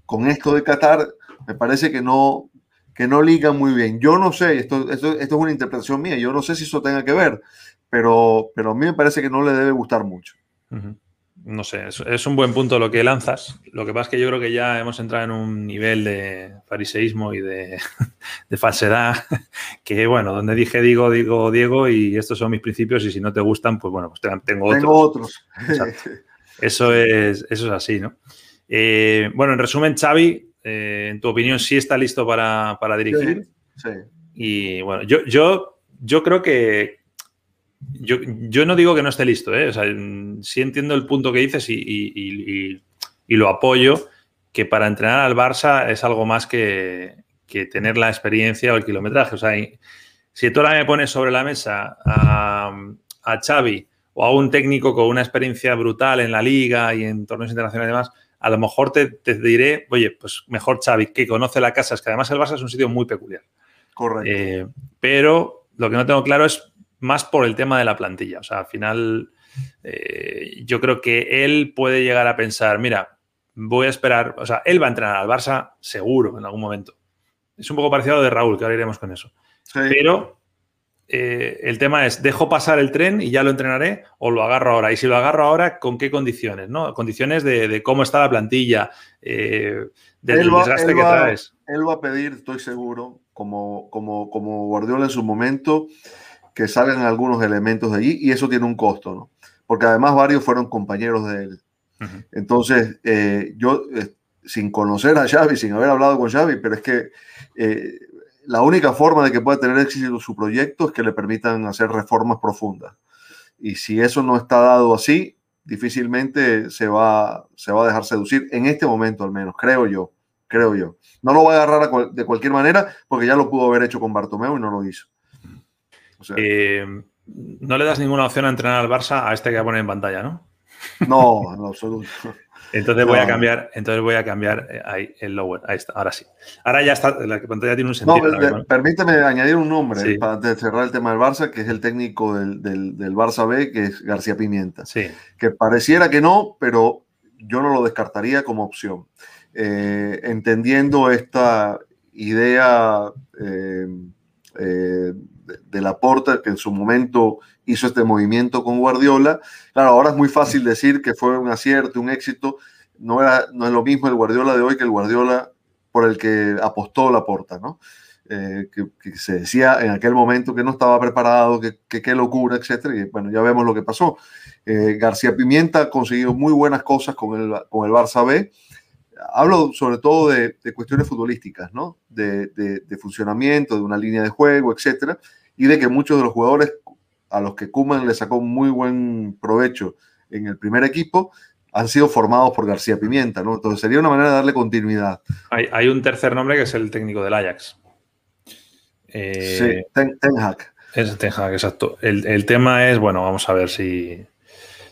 con esto de Qatar, me parece que no, que no liga muy bien. Yo no sé, esto, esto, esto es una interpretación mía, yo no sé si eso tenga que ver pero, pero a mí me parece que no le debe gustar mucho. No sé, es, un buen punto lo que lanzas. Lo que pasa es que yo creo que ya hemos entrado en un nivel de fariseísmo y de, falsedad que, bueno, donde dije digo, digo Diego y estos son mis principios y si no te gustan, pues bueno, pues tengo otros. Tengo otros. Eso es, eso es así, ¿no? Eh, bueno, en resumen, Xavi, eh, en tu opinión, sí está listo para, dirigir. Sí, Y bueno, yo, yo, yo creo que, yo, no digo que no esté listo, ¿eh? sí entiendo el punto que dices y, lo apoyo, que para entrenar al Barça es algo más que, tener la experiencia o el kilometraje. O sea, si tú ahora me pones sobre la mesa a, a Xavi o a un técnico con una experiencia brutal en la liga y en torneos internacionales y demás, a lo mejor te, diré, oye, pues mejor Xavi, que conoce la casa, es que además el Barça es un sitio muy peculiar. Correcto. Eh, pero lo que no tengo claro es más por el tema de la plantilla. O sea, al final eh, yo creo que él puede llegar a pensar, mira, voy a esperar, o sea, él va a entrenar al Barça seguro en algún momento. Es un poco parecido a lo de Raúl, que ahora iremos con eso. Pero eh, el tema es, ¿dejo pasar el tren y ya lo entrenaré o lo agarro ahora? Y si lo agarro ahora, ¿con qué condiciones? ¿no? Condiciones de, cómo está la plantilla, eh, del desgaste que traes. Él va a pedir, estoy seguro, como, como, como Guardiola en su momento, que salgan algunos elementos de allí y eso tiene un costo, ¿no? Porque además varios fueron compañeros de él. Entonces, eh, yo, sin conocer a Xavi, sin haber hablado con Xavi, pero es que la única forma de que pueda tener éxito su proyecto es que le permitan hacer reformas profundas. Y si eso no está dado así, difícilmente se va, se va a dejar seducir, en este momento al menos, creo yo, creo yo. No lo va a agarrar de cualquier manera porque ya lo pudo haber hecho con Bartomeu y no lo hizo. Eh, no le das ninguna opción a entrenar al Barça a este que poner en pantalla, ¿no? No, en absoluto. Entonces voy a cambiar, entonces voy a cambiar eh, ahí el lower. Ahí está, ahora sí. Ahora ya está, la pantalla tiene un sentido. No, permíteme añadir un nombre para cerrar el tema del Barça, que es el técnico del, del, Barça B, que es García Pimienta. Sí. Que pareciera que no, pero yo no lo descartaría como opción. Eh, entendiendo esta idea eh, de, la Porta, que en su momento hizo este movimiento con Guardiola. Claro, ahora es muy fácil decir que fue un acierto, un éxito. No, era, no es lo mismo el Guardiola de hoy que el Guardiola por el que apostó la Porta, ¿no? Eh, que, se decía en aquel momento que no estaba preparado, que qué locura, etc. Y bueno, ya vemos lo que pasó. Eh, García Pimienta ha conseguido muy buenas cosas con el, con el Barça B. Hablo sobre todo de, cuestiones futbolísticas, ¿no? De, de, funcionamiento, de una línea de juego, etc. Y de que muchos de los jugadores a los que Kuman le sacó muy buen provecho en el primer equipo, han sido formados por García Pimienta, ¿no? Entonces sería una manera de darle continuidad. Hay, un tercer nombre que es el técnico del Ajax. Eh, sí, Ten, Hag. Es Ten Hag, exacto. El, tema es, bueno, vamos a ver si...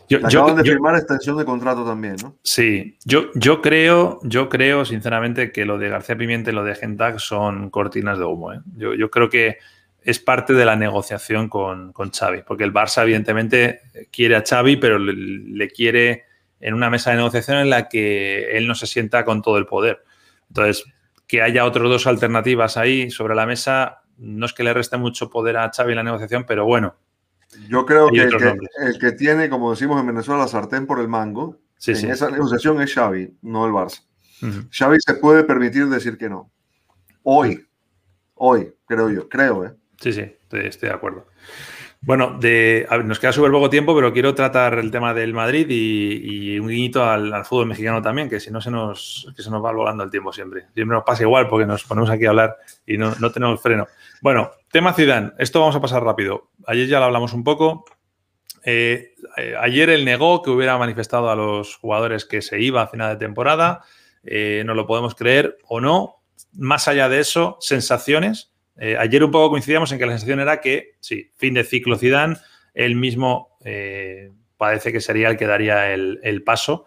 Yo, acaban de firmar extensión de contrato también, ¿no? Sí, yo, yo creo, yo creo sinceramente que lo de García Pimienta y lo de Gentag son cortinas de humo. ¿eh? Yo, yo creo que es parte de la negociación con, con, Xavi, porque el Barça evidentemente quiere a Xavi, pero le, quiere en una mesa de negociación en la que él no se sienta con todo el poder. Entonces, que haya otras dos alternativas ahí sobre la mesa, no es que le reste mucho poder a Xavi en la negociación, pero bueno. Yo creo que el, que el, tiene, como decimos en Venezuela, la sartén por el mango, en esa negociación es Xavi, no el Barça. Xavi se puede permitir decir que no. Hoy, hoy, creo yo, creo, ¿eh? Sí, sí, estoy, de acuerdo. Bueno, de, nos queda súper poco tiempo, pero quiero tratar el tema del Madrid y, un guiñito al, fútbol mexicano también, que si no se nos, que se nos va volando el tiempo siempre. Siempre nos pasa igual porque nos ponemos aquí a hablar y no, no tenemos freno. Bueno, tema Zidane. Esto vamos a pasar rápido. Ayer ya lo hablamos un poco. Eh, eh, ayer él negó que hubiera manifestado a los jugadores que se iba a final de temporada. Eh, no lo podemos creer o no. Más allá de eso, sensaciones eh, ayer un poco coincidíamos en que la sensación era que, sí, fin de ciclo Zidane, él mismo eh, parece que sería el que daría el, paso.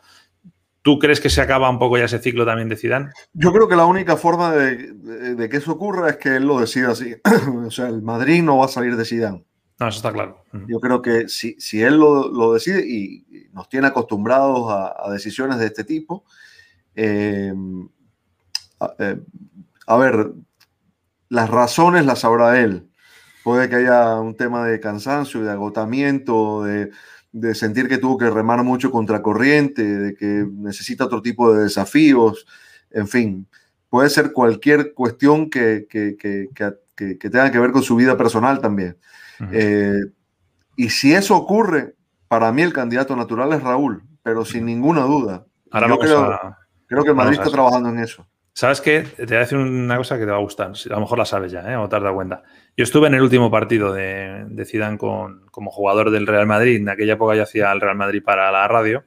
¿Tú crees que se acaba un poco ya ese ciclo también de Zidane? Yo creo que la única forma de, que eso ocurra es que él lo decida así. o sea, el Madrid no va a salir de Zidane. No, eso está claro. Yo creo que si, si él lo, decide y nos tiene acostumbrados a, decisiones de este tipo, eh, a, ver, las razones las sabrá él. Puede que haya un tema de cansancio, de agotamiento, de, sentir que tuvo que remar mucho contra corriente, de que necesita otro tipo de desafíos, en fin. Puede ser cualquier cuestión que, tenga que ver con su vida personal también. Eh, y si eso ocurre, para mí el candidato natural es Raúl, pero sin ninguna duda. Ahora Yo creo, creo que Madrid está trabajando en eso. ¿Sabes qué? Te voy a decir una cosa que te va a gustar. A lo mejor la sabes ya, ¿eh? o te has dado cuenta. Yo estuve en el último partido de, de Zidane con, como jugador del Real Madrid. En aquella época yo hacía el Real Madrid para la radio.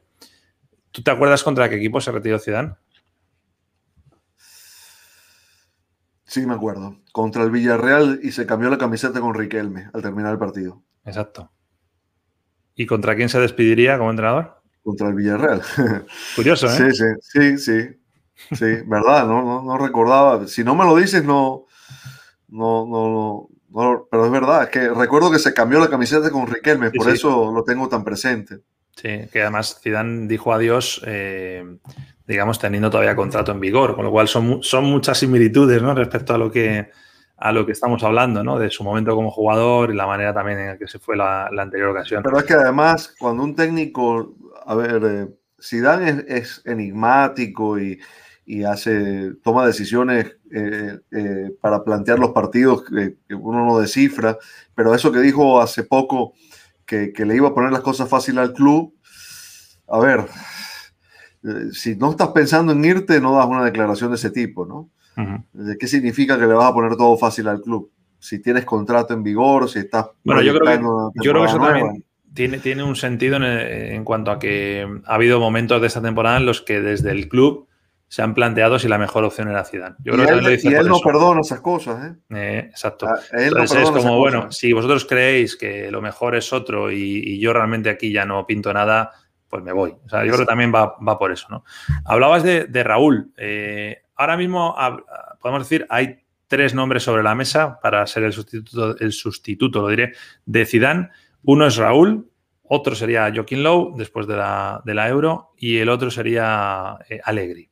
¿Tú te acuerdas contra qué equipo se retiró Zidane? Sí, me acuerdo. Contra el Villarreal y se cambió la camiseta con Riquelme al terminar el partido. Exacto. ¿Y contra quién se despediría como entrenador? Contra el Villarreal. Curioso, ¿eh? Sí, sí, sí, sí. Sí, verdad, no, no, recordaba. Si no me lo dices, no, no, no, no, pero es verdad, es que recuerdo que se cambió la camiseta con Riquelme, por eso lo tengo tan presente. Sí, que además Zidane dijo adiós, eh, digamos, teniendo todavía contrato en vigor, con lo cual son, son muchas similitudes, ¿no? Respecto a lo que a lo que estamos hablando, ¿no? De su momento como jugador y la manera también en la que se fue la, anterior ocasión. Pero es que además, cuando un técnico, a ver, eh, Zidane es, enigmático y, hace, toma decisiones eh, eh, para plantear los partidos que, uno no descifra, pero eso que dijo hace poco, que, que le iba a poner las cosas fáciles al club, a ver, si no estás pensando en irte, no das una declaración de ese tipo, ¿no? ¿Qué significa que le vas a poner todo fácil al club? Si tienes contrato en vigor, si estás... Bueno, yo creo que, eso también tiene, tiene un sentido en, cuanto a que ha habido momentos de esta temporada en los que desde el club se han planteado si la mejor opción era Zidane. Yo creo él, que y él no perdona esas cosas, ¿eh? eh exacto. Entonces es como, bueno, si vosotros creéis que lo mejor es otro y, yo realmente aquí ya no pinto nada, pues me voy. O sea, yo creo que también va, va por eso, ¿no? Hablabas de, de Raúl. Eh, ahora mismo podemos decir, hay tres nombres sobre la mesa para ser el sustituto, el sustituto, lo diré, de Zidane. Uno es Raúl, otro sería Joaquín Lowe después de la, Euro y el otro sería eh, Allegri.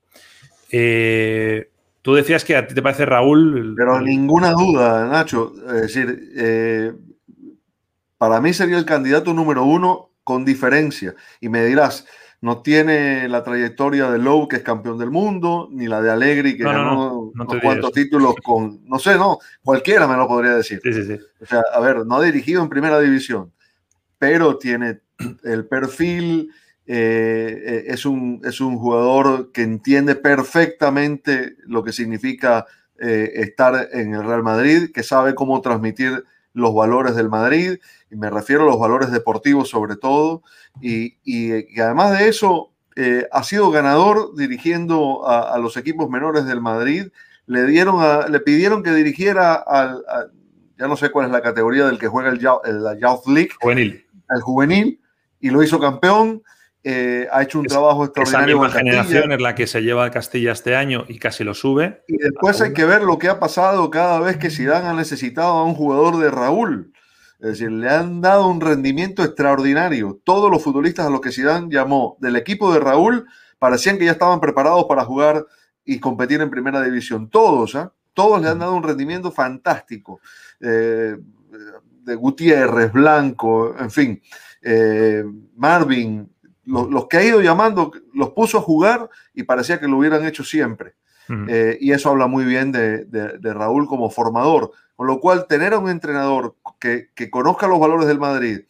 Eh, tú decías que a ti te parece Raúl. Pero ninguna duda, Nacho. Es decir, eh, para mí sería el candidato número uno con diferencia. Y me dirás, no tiene la trayectoria de Lowe, que es campeón del mundo, ni la de Allegri, que ganó unos cuantos títulos con, no sé, no, cualquiera me lo podría decir. Sí, sí, sí. O sea, a ver, no ha dirigido en primera división, pero tiene el perfil, eh, es, un, es un jugador que entiende perfectamente lo que significa eh, estar en el Real Madrid, que sabe cómo transmitir los valores del Madrid, y me refiero a los valores deportivos sobre todo, y, además de eso, eh, ha sido ganador dirigiendo a, los equipos menores del Madrid, le, dieron le pidieron que dirigiera al, ya no sé cuál es la categoría del que juega el, la Youth League, juvenil. el juvenil, y lo hizo campeón, eh, ha hecho un trabajo extraordinario. Esa misma generación es la que se lleva a Castilla este año y casi lo sube. Y después hay que ver lo que ha pasado cada vez que Zidane ha necesitado a un jugador de Raúl. Es decir, le han dado un rendimiento extraordinario. Todos los futbolistas a los que Zidane llamó del equipo de Raúl parecían que ya estaban preparados para jugar y competir en primera división. Todos, ¿ah? Todos le han dado un rendimiento fantástico. Eh, de Gutiérrez, Blanco, en fin, eh, Marvin, los, que ha ido llamando, los puso a jugar y parecía que lo hubieran hecho siempre. Eh, y eso habla muy bien de, Raúl como formador. Con lo cual, tener a un entrenador que, conozca los valores del Madrid,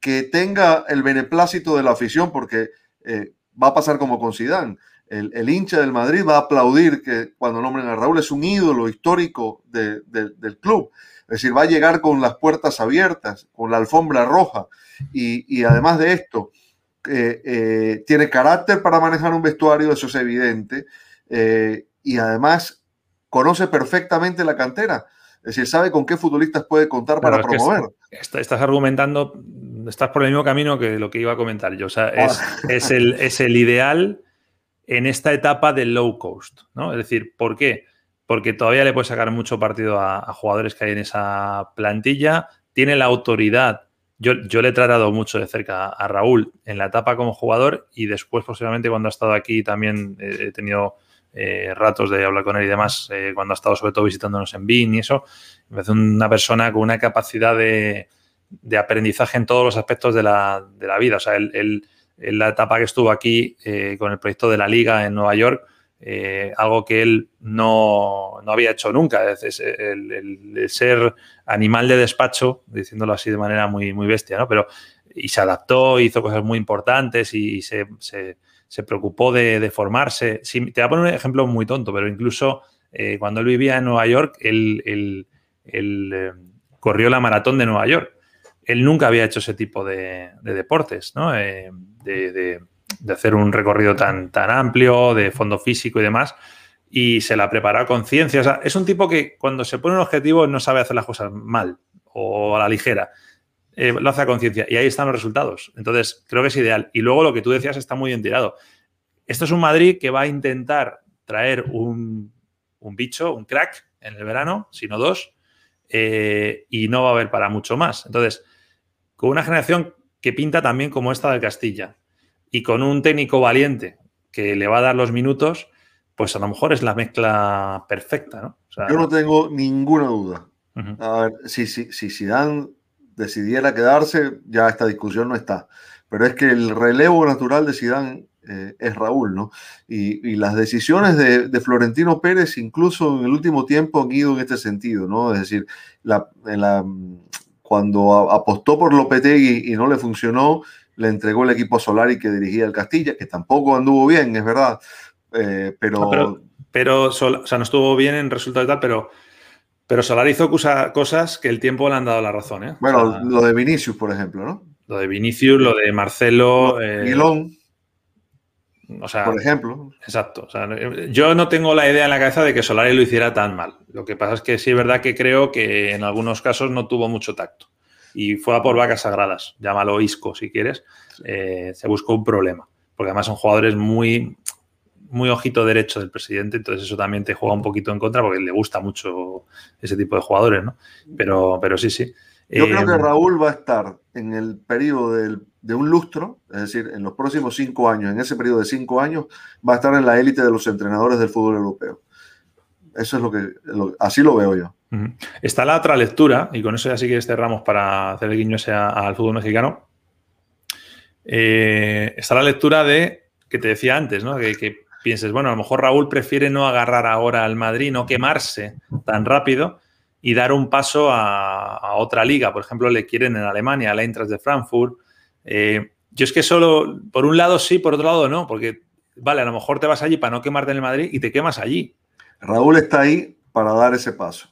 que tenga el beneplácito de la afición, porque eh, va a pasar como con Zidane. El, hincha del Madrid va a aplaudir que cuando nombren a Raúl es un ídolo histórico del club. Es decir, va a llegar con las puertas abiertas, con la alfombra roja. y además de esto, eh, eh, tiene carácter para manejar un vestuario, eso es evidente, eh, y además conoce perfectamente la cantera. Es decir, sabe con qué futbolistas puede contar para promover. estás argumentando, estás por el mismo camino que lo que iba a comentar yo. O sea, es, ah. es, el, es el ideal en esta etapa del low cost, ¿no? Es decir, ¿por qué? Porque todavía le puede sacar mucho partido a, a jugadores que hay en esa plantilla, tiene la autoridad yo, le he tratado mucho de cerca a Raúl en la etapa como jugador y después, posiblemente, cuando ha estado aquí también he tenido eh, ratos de hablar con él y demás, eh, cuando ha estado sobre todo visitándonos en BIN y eso. Me una persona con una capacidad de, aprendizaje en todos los aspectos de la, vida. O sea, en la etapa que estuvo aquí eh, con el proyecto de la Liga en Nueva York, eh, algo que él no, había hecho nunca, es, el, ser animal de despacho, diciéndolo así de manera muy, muy bestia, ¿no? Pero, y se adaptó, hizo cosas muy importantes y se, preocupó de, formarse. te voy a poner un ejemplo muy tonto, pero incluso eh, cuando él vivía en Nueva York, él, eh, corrió la maratón de Nueva York. Él nunca había hecho ese tipo de, deportes, ¿no? de de hacer un recorrido tan, tan amplio, de fondo físico y demás. y se la ha preparado con ciencia. O sea, es un tipo que cuando se pone un objetivo no sabe hacer las cosas mal o a la ligera. Eh, lo hace a conciencia y ahí están los resultados. Entonces, creo que es ideal. Y luego lo que tú decías está muy bien tirado. Esto es un Madrid que va a intentar traer un, bicho, un crack en el verano, sino dos, eh, y no va a haber para mucho más. Entonces, con una generación que pinta también como esta del Castilla y con un técnico valiente que le va a dar los minutos, pues a lo mejor es la mezcla perfecta, ¿no? Yo no tengo ninguna duda. A ver, si, si, si Zidane decidiera quedarse, ya esta discusión no está. Pero es que el relevo natural de Zidane eh, es Raúl, ¿no? Y, las decisiones de, Florentino Pérez, incluso en el último tiempo, han ido en este sentido, ¿no? Es decir, la, cuando apostó por Lopetegui y no le funcionó, le entregó el equipo Solari que dirigía el Castilla, que tampoco anduvo bien, es verdad. Eh, pero... pero, o sea, no estuvo bien en resultado y tal, pero... Pero Solari hizo cosas que el tiempo le han dado la razón. ¿eh? Bueno, lo de Vinicius, por ejemplo, ¿no? Lo de Vinicius, lo de Marcelo. Eh, o sea, por ejemplo. Exacto. yo no tengo la idea en la cabeza de que Solari lo hiciera tan mal. Lo que pasa es que sí es verdad que creo que en algunos casos no tuvo mucho tacto. Y fue a por vacas sagradas, llámalo isco si quieres. Eh, se buscó un problema. Porque además son jugadores muy, muy ojito derecho del presidente, entonces eso también te juega un poquito en contra porque le gusta mucho ese tipo de jugadores, ¿no? Pero, pero sí, sí. Yo creo que eh, Raúl va a estar en el periodo del de un lustro, es decir, en los próximos cinco años, en ese periodo de cinco años, va a estar en la élite de los entrenadores del fútbol europeo. Eso es lo que, así lo veo yo. Está la otra lectura, y con eso ya sí que cerramos para hacer el guiño al fútbol mexicano. Eh, está la lectura de, que te decía antes, ¿no? Que, pienses, bueno, a lo mejor Raúl prefiere no agarrar ahora al Madrid, no quemarse tan rápido y dar un paso a, otra liga. Por ejemplo, le quieren en Alemania, la Eintracht de Frankfurt, eh, yo es que solo, por un lado sí, por otro lado no, porque, vale, a lo mejor te vas allí para no quemarte en el Madrid y te quemas allí. Raúl está ahí para dar ese paso.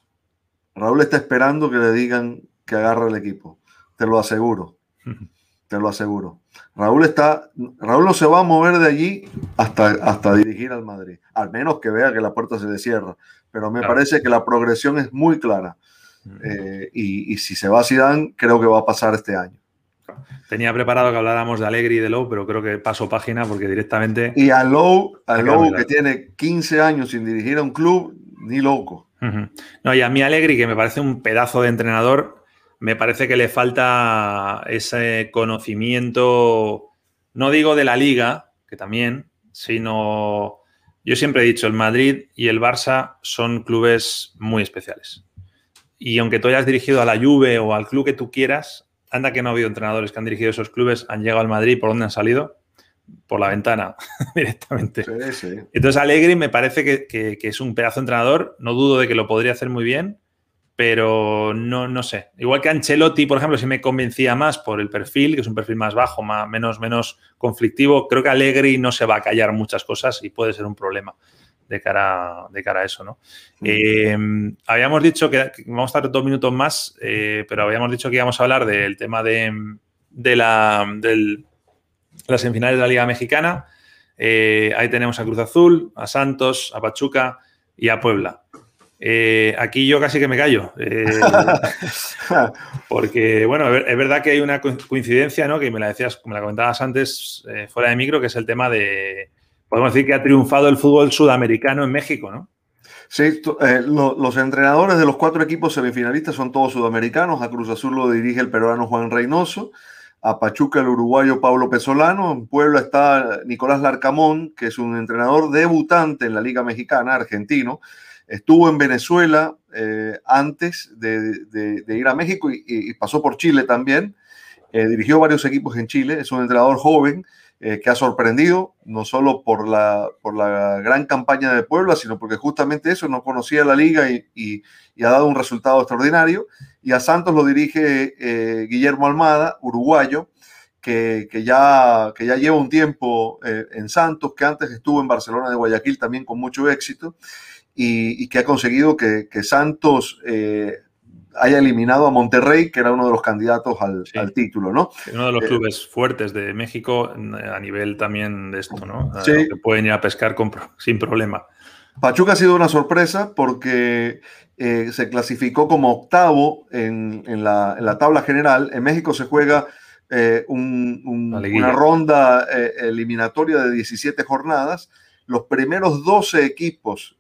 Raúl está esperando que le digan que agarre el equipo. Te lo aseguro. Te lo aseguro. Raúl está, Raúl no se va a mover de allí hasta, hasta dirigir al Madrid. Al menos que vea que la puerta se le cierra. Pero me parece que la progresión es muy clara. Eh, y, y, si se va a Zidane, creo que va a pasar este año. Tenía preparado que habláramos de Alegri y de Lowe, pero creo que paso página porque directamente. Y a Lowe, a Lowe que tiene 15 años sin dirigir a un club, ni loco. No, y a mí Alegri, que me parece un pedazo de entrenador, me parece que le falta ese conocimiento, no digo de la liga, que también, sino. Yo siempre he dicho, el Madrid y el Barça son clubes muy especiales. Y aunque tú hayas dirigido a la Juve o al club que tú quieras, anda que no ha habido entrenadores que han dirigido esos clubes, han llegado al Madrid, ¿por dónde han salido? Por la ventana, directamente. Entonces, Allegri me parece que, es un pedazo de entrenador, no dudo de que lo podría hacer muy bien, pero no, no sé. Igual que Ancelotti, por ejemplo, si me convencía más por el perfil, que es un perfil más bajo, más, menos, menos conflictivo, creo que Allegri no se va a callar muchas cosas y puede ser un problema de cara, de cara a eso, ¿no? Eh, habíamos dicho que, vamos a estar dos minutos más, eh, pero habíamos dicho que íbamos a hablar del tema de, la, las semifinales de la Liga Mexicana. Eh, ahí tenemos a Cruz Azul, a Santos, a Pachuca y a Puebla. aquí yo casi que me callo. porque, bueno, es verdad que hay una coincidencia, ¿no? Que me la decías, me la comentabas antes, fuera de micro, que es el tema de, podemos decir que ha triunfado el fútbol sudamericano en México, ¿no? Sí, eh, los entrenadores de los cuatro equipos semifinalistas son todos sudamericanos. A Cruz Azul lo dirige el peruano Juan Reynoso. A Pachuca el uruguayo Pablo Pesolano. En Puebla está Nicolás Larcamón, que es un entrenador debutante en la Liga Mexicana, argentino. Estuvo en Venezuela eh, antes de, ir a México y, pasó por Chile también. Eh, dirigió varios equipos en Chile. Es un entrenador joven eh, que ha sorprendido, no solo por la, por la gran campaña de Puebla, sino porque justamente eso, no conocía la liga y, ha dado un resultado extraordinario. Y a Santos lo dirige eh, Guillermo Almada, uruguayo, que, ya, que ya lleva un tiempo eh, en Santos, que antes estuvo en Barcelona de Guayaquil también con mucho éxito. Y, que ha conseguido que, que Santos haya eliminado a Monterrey, que era uno de los candidatos al, título, ¿no? Uno de los eh, clubes fuertes de México a nivel también de esto, ¿no? Sí. Que pueden ir a pescar sin problema. Pachuca ha sido una sorpresa porque eh, se clasificó como octavo en, la, tabla general. En México se juega eh, una ronda eliminatoria de 17 jornadas. Los primeros 12 equipos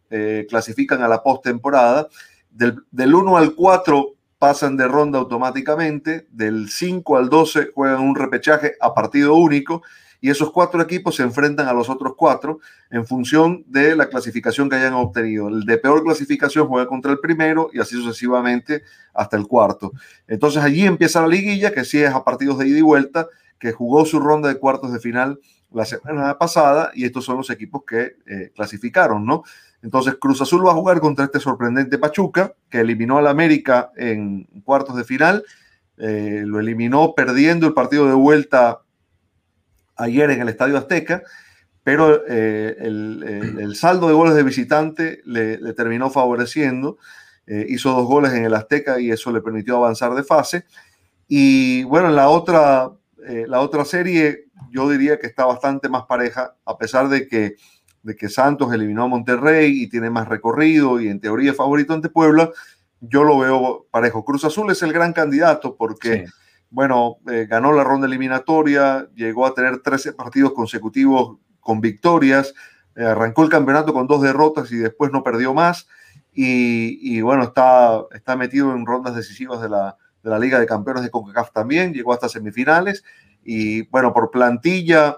clasifican a la postemporada. Del, del 1 al 4 pasan de ronda automáticamente. Del 5 al 12 juegan un repechaje a partido único y esos cuatro equipos se enfrentan a los otros cuatro en función de la clasificación que hayan obtenido. El de peor clasificación juega contra el primero y así sucesivamente hasta el cuarto. Entonces allí empieza la liguilla, que sí es a partidos de ida y vuelta, que jugó su ronda de cuartos de final la semana pasada y estos son los equipos que eh, clasificaron, ¿no? Entonces Cruz Azul va a jugar contra este sorprendente Pachuca, que eliminó al América en cuartos de final, eh, lo eliminó perdiendo el partido de vuelta ayer en el Estadio Azteca, pero eh, el, saldo de goles de visitante le, terminó favoreciendo. Eh, hizo dos goles en el Azteca y eso le permitió avanzar de fase. Y bueno, en la otra, eh, la otra serie yo diría que está bastante más pareja, a pesar de que, de que Santos eliminó a Monterrey y tiene más recorrido y en teoría es favorito ante Puebla, yo lo veo parejo. Cruz Azul es el gran candidato porque bueno, eh, ganó la ronda eliminatoria, llegó a tener 13 partidos consecutivos con victorias, eh, arrancó el campeonato con dos derrotas y después no perdió más. Y, bueno, está, está metido en rondas decisivas de la, Liga de Campeones de CONCACAF también, llegó hasta semifinales. Y bueno, por plantilla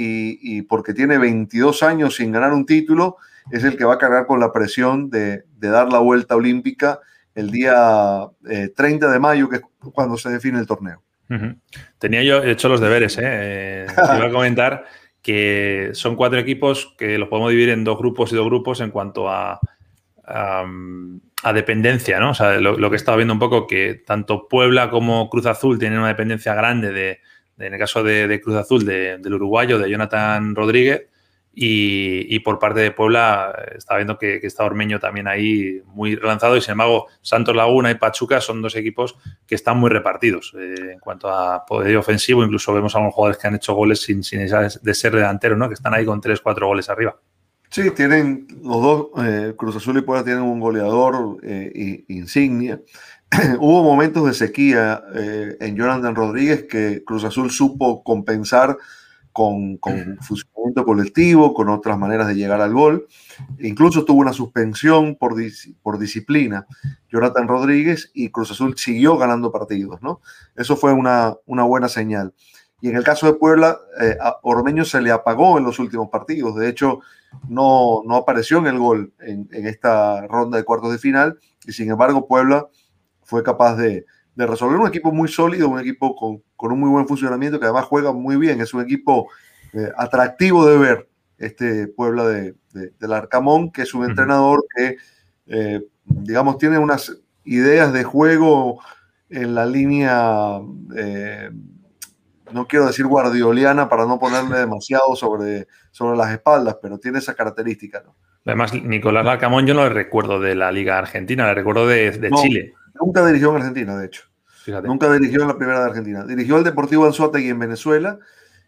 y, porque tiene 22 años sin ganar un título, es el que va a cargar con la presión de, dar la vuelta olímpica el día 30 eh, de mayo, que es cuando se define el torneo. Tenía yo hecho los deberes, ¿eh? eh iba a comentar que son cuatro equipos que los podemos dividir en dos grupos y dos grupos en cuanto a, dependencia, ¿no? O sea, lo, que he estado viendo un poco, que tanto Puebla como Cruz Azul tienen una dependencia grande de, en el caso de, Cruz Azul, del uruguayo, de Jonathan Rodríguez, y, por parte de Puebla está viendo que, está Ormeño también ahí muy relanzado y sin embargo Santos Laguna y Pachuca son dos equipos que están muy repartidos eh, en cuanto a poder ofensivo. Incluso vemos a algunos jugadores que han hecho goles sin, sin de ser delantero, ¿no? que están ahí con 3, 4 goles arriba. Sí, tienen los dos, eh, Cruz Azul y Puebla tienen un goleador eh, insignia. Hubo momentos de sequía en Jonathan Rodríguez que Cruz Azul supo compensar con, con funcionamiento colectivo, con otras maneras de llegar al gol. Incluso tuvo una suspensión por, por disciplina, Jonathan Rodríguez, y Cruz Azul siguió ganando partidos, ¿no? Eso fue una, una buena señal. Y en el caso de Puebla, eh, a Ormeño se le apagó en los últimos partidos. De hecho, no, no apareció en el gol en, en esta ronda de cuartos de final. Y sin embargo, Puebla fue capaz de, de resolver un equipo muy sólido, un equipo con, con, un muy buen funcionamiento, que además juega muy bien, es un equipo eh, atractivo de ver, este Puebla de, del Arcamón, que es un entrenador que, eh, digamos, tiene unas ideas de juego en la línea, eh, no quiero decir guardioliana para no ponerle demasiado sobre, sobre las espaldas, pero tiene esa característica. ¿no? Además, Nicolás Arcamón yo no le recuerdo de la Liga Argentina, le recuerdo de, de Chile. Nunca dirigió en Argentina, de hecho. Nunca dirigió en la primera de Argentina. Dirigió el Deportivo Anzuategui en Venezuela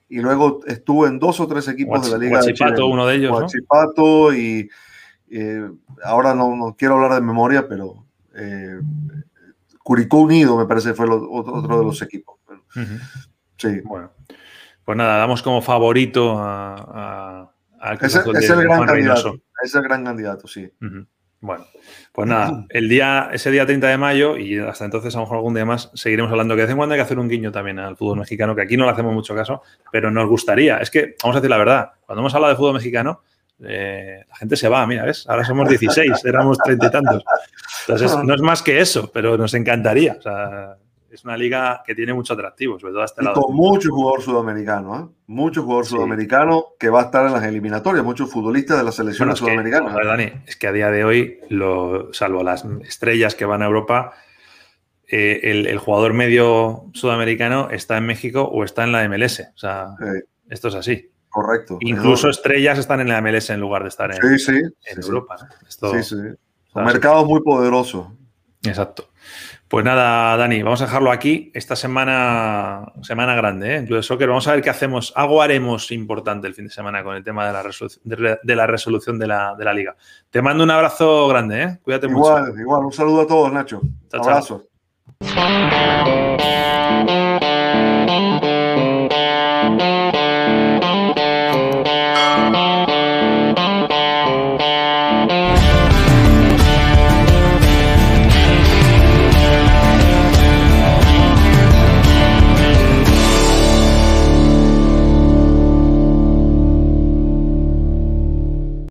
y luego estuvo en dos o tres equipos de la Liga Huachipato, uno de ellos. Huachipato y eh, ahora no, quiero hablar de memoria, pero eh, Curicó Unido me parece fue otro, de los equipos. Sí. Bueno, pues nada, damos como favorito a, a, es, el gran candidato. Es el gran candidato, sí. Bueno, pues nada, el día, ese día 30 de mayo y hasta entonces a lo mejor algún día más seguiremos hablando que de vez en cuando hay que hacer un guiño también al fútbol mexicano, que aquí no le hacemos mucho caso, pero nos gustaría. Es que, vamos a decir la verdad, cuando hemos hablado de fútbol mexicano, eh, la gente se va, mira, ¿ves? Ahora somos 16, éramos treinta y tantos. Entonces, no es más que eso, pero nos encantaría. O sea, es una liga que tiene mucho atractivo, sobre todo hasta este lado. Con mucho jugador sudamericano, ¿eh? Mucho jugador sudamericano que va a estar en las eliminatorias, muchos futbolistas de la selección sudamericana. Dani, es que a día de hoy, lo, salvo las estrellas que van a Europa, eh, el, jugador medio sudamericano está en México o está en la MLS. O sea, esto es así. Correcto. Incluso estrellas están en la MLS en lugar de estar en, Europa. sí, sí. Son mercados muy poderosos. Exacto. Pues nada, Dani, vamos a dejarlo aquí. Esta semana, semana grande, ¿eh? Club de Soccer. Vamos a ver qué hacemos. Algo haremos importante el fin de semana con el tema de la, resolución de, la, resolución de la, liga. Te mando un abrazo grande, ¿eh? Cuídate mucho. Igual, igual. Un saludo a todos, Nacho. Chao, abrazo. Chao.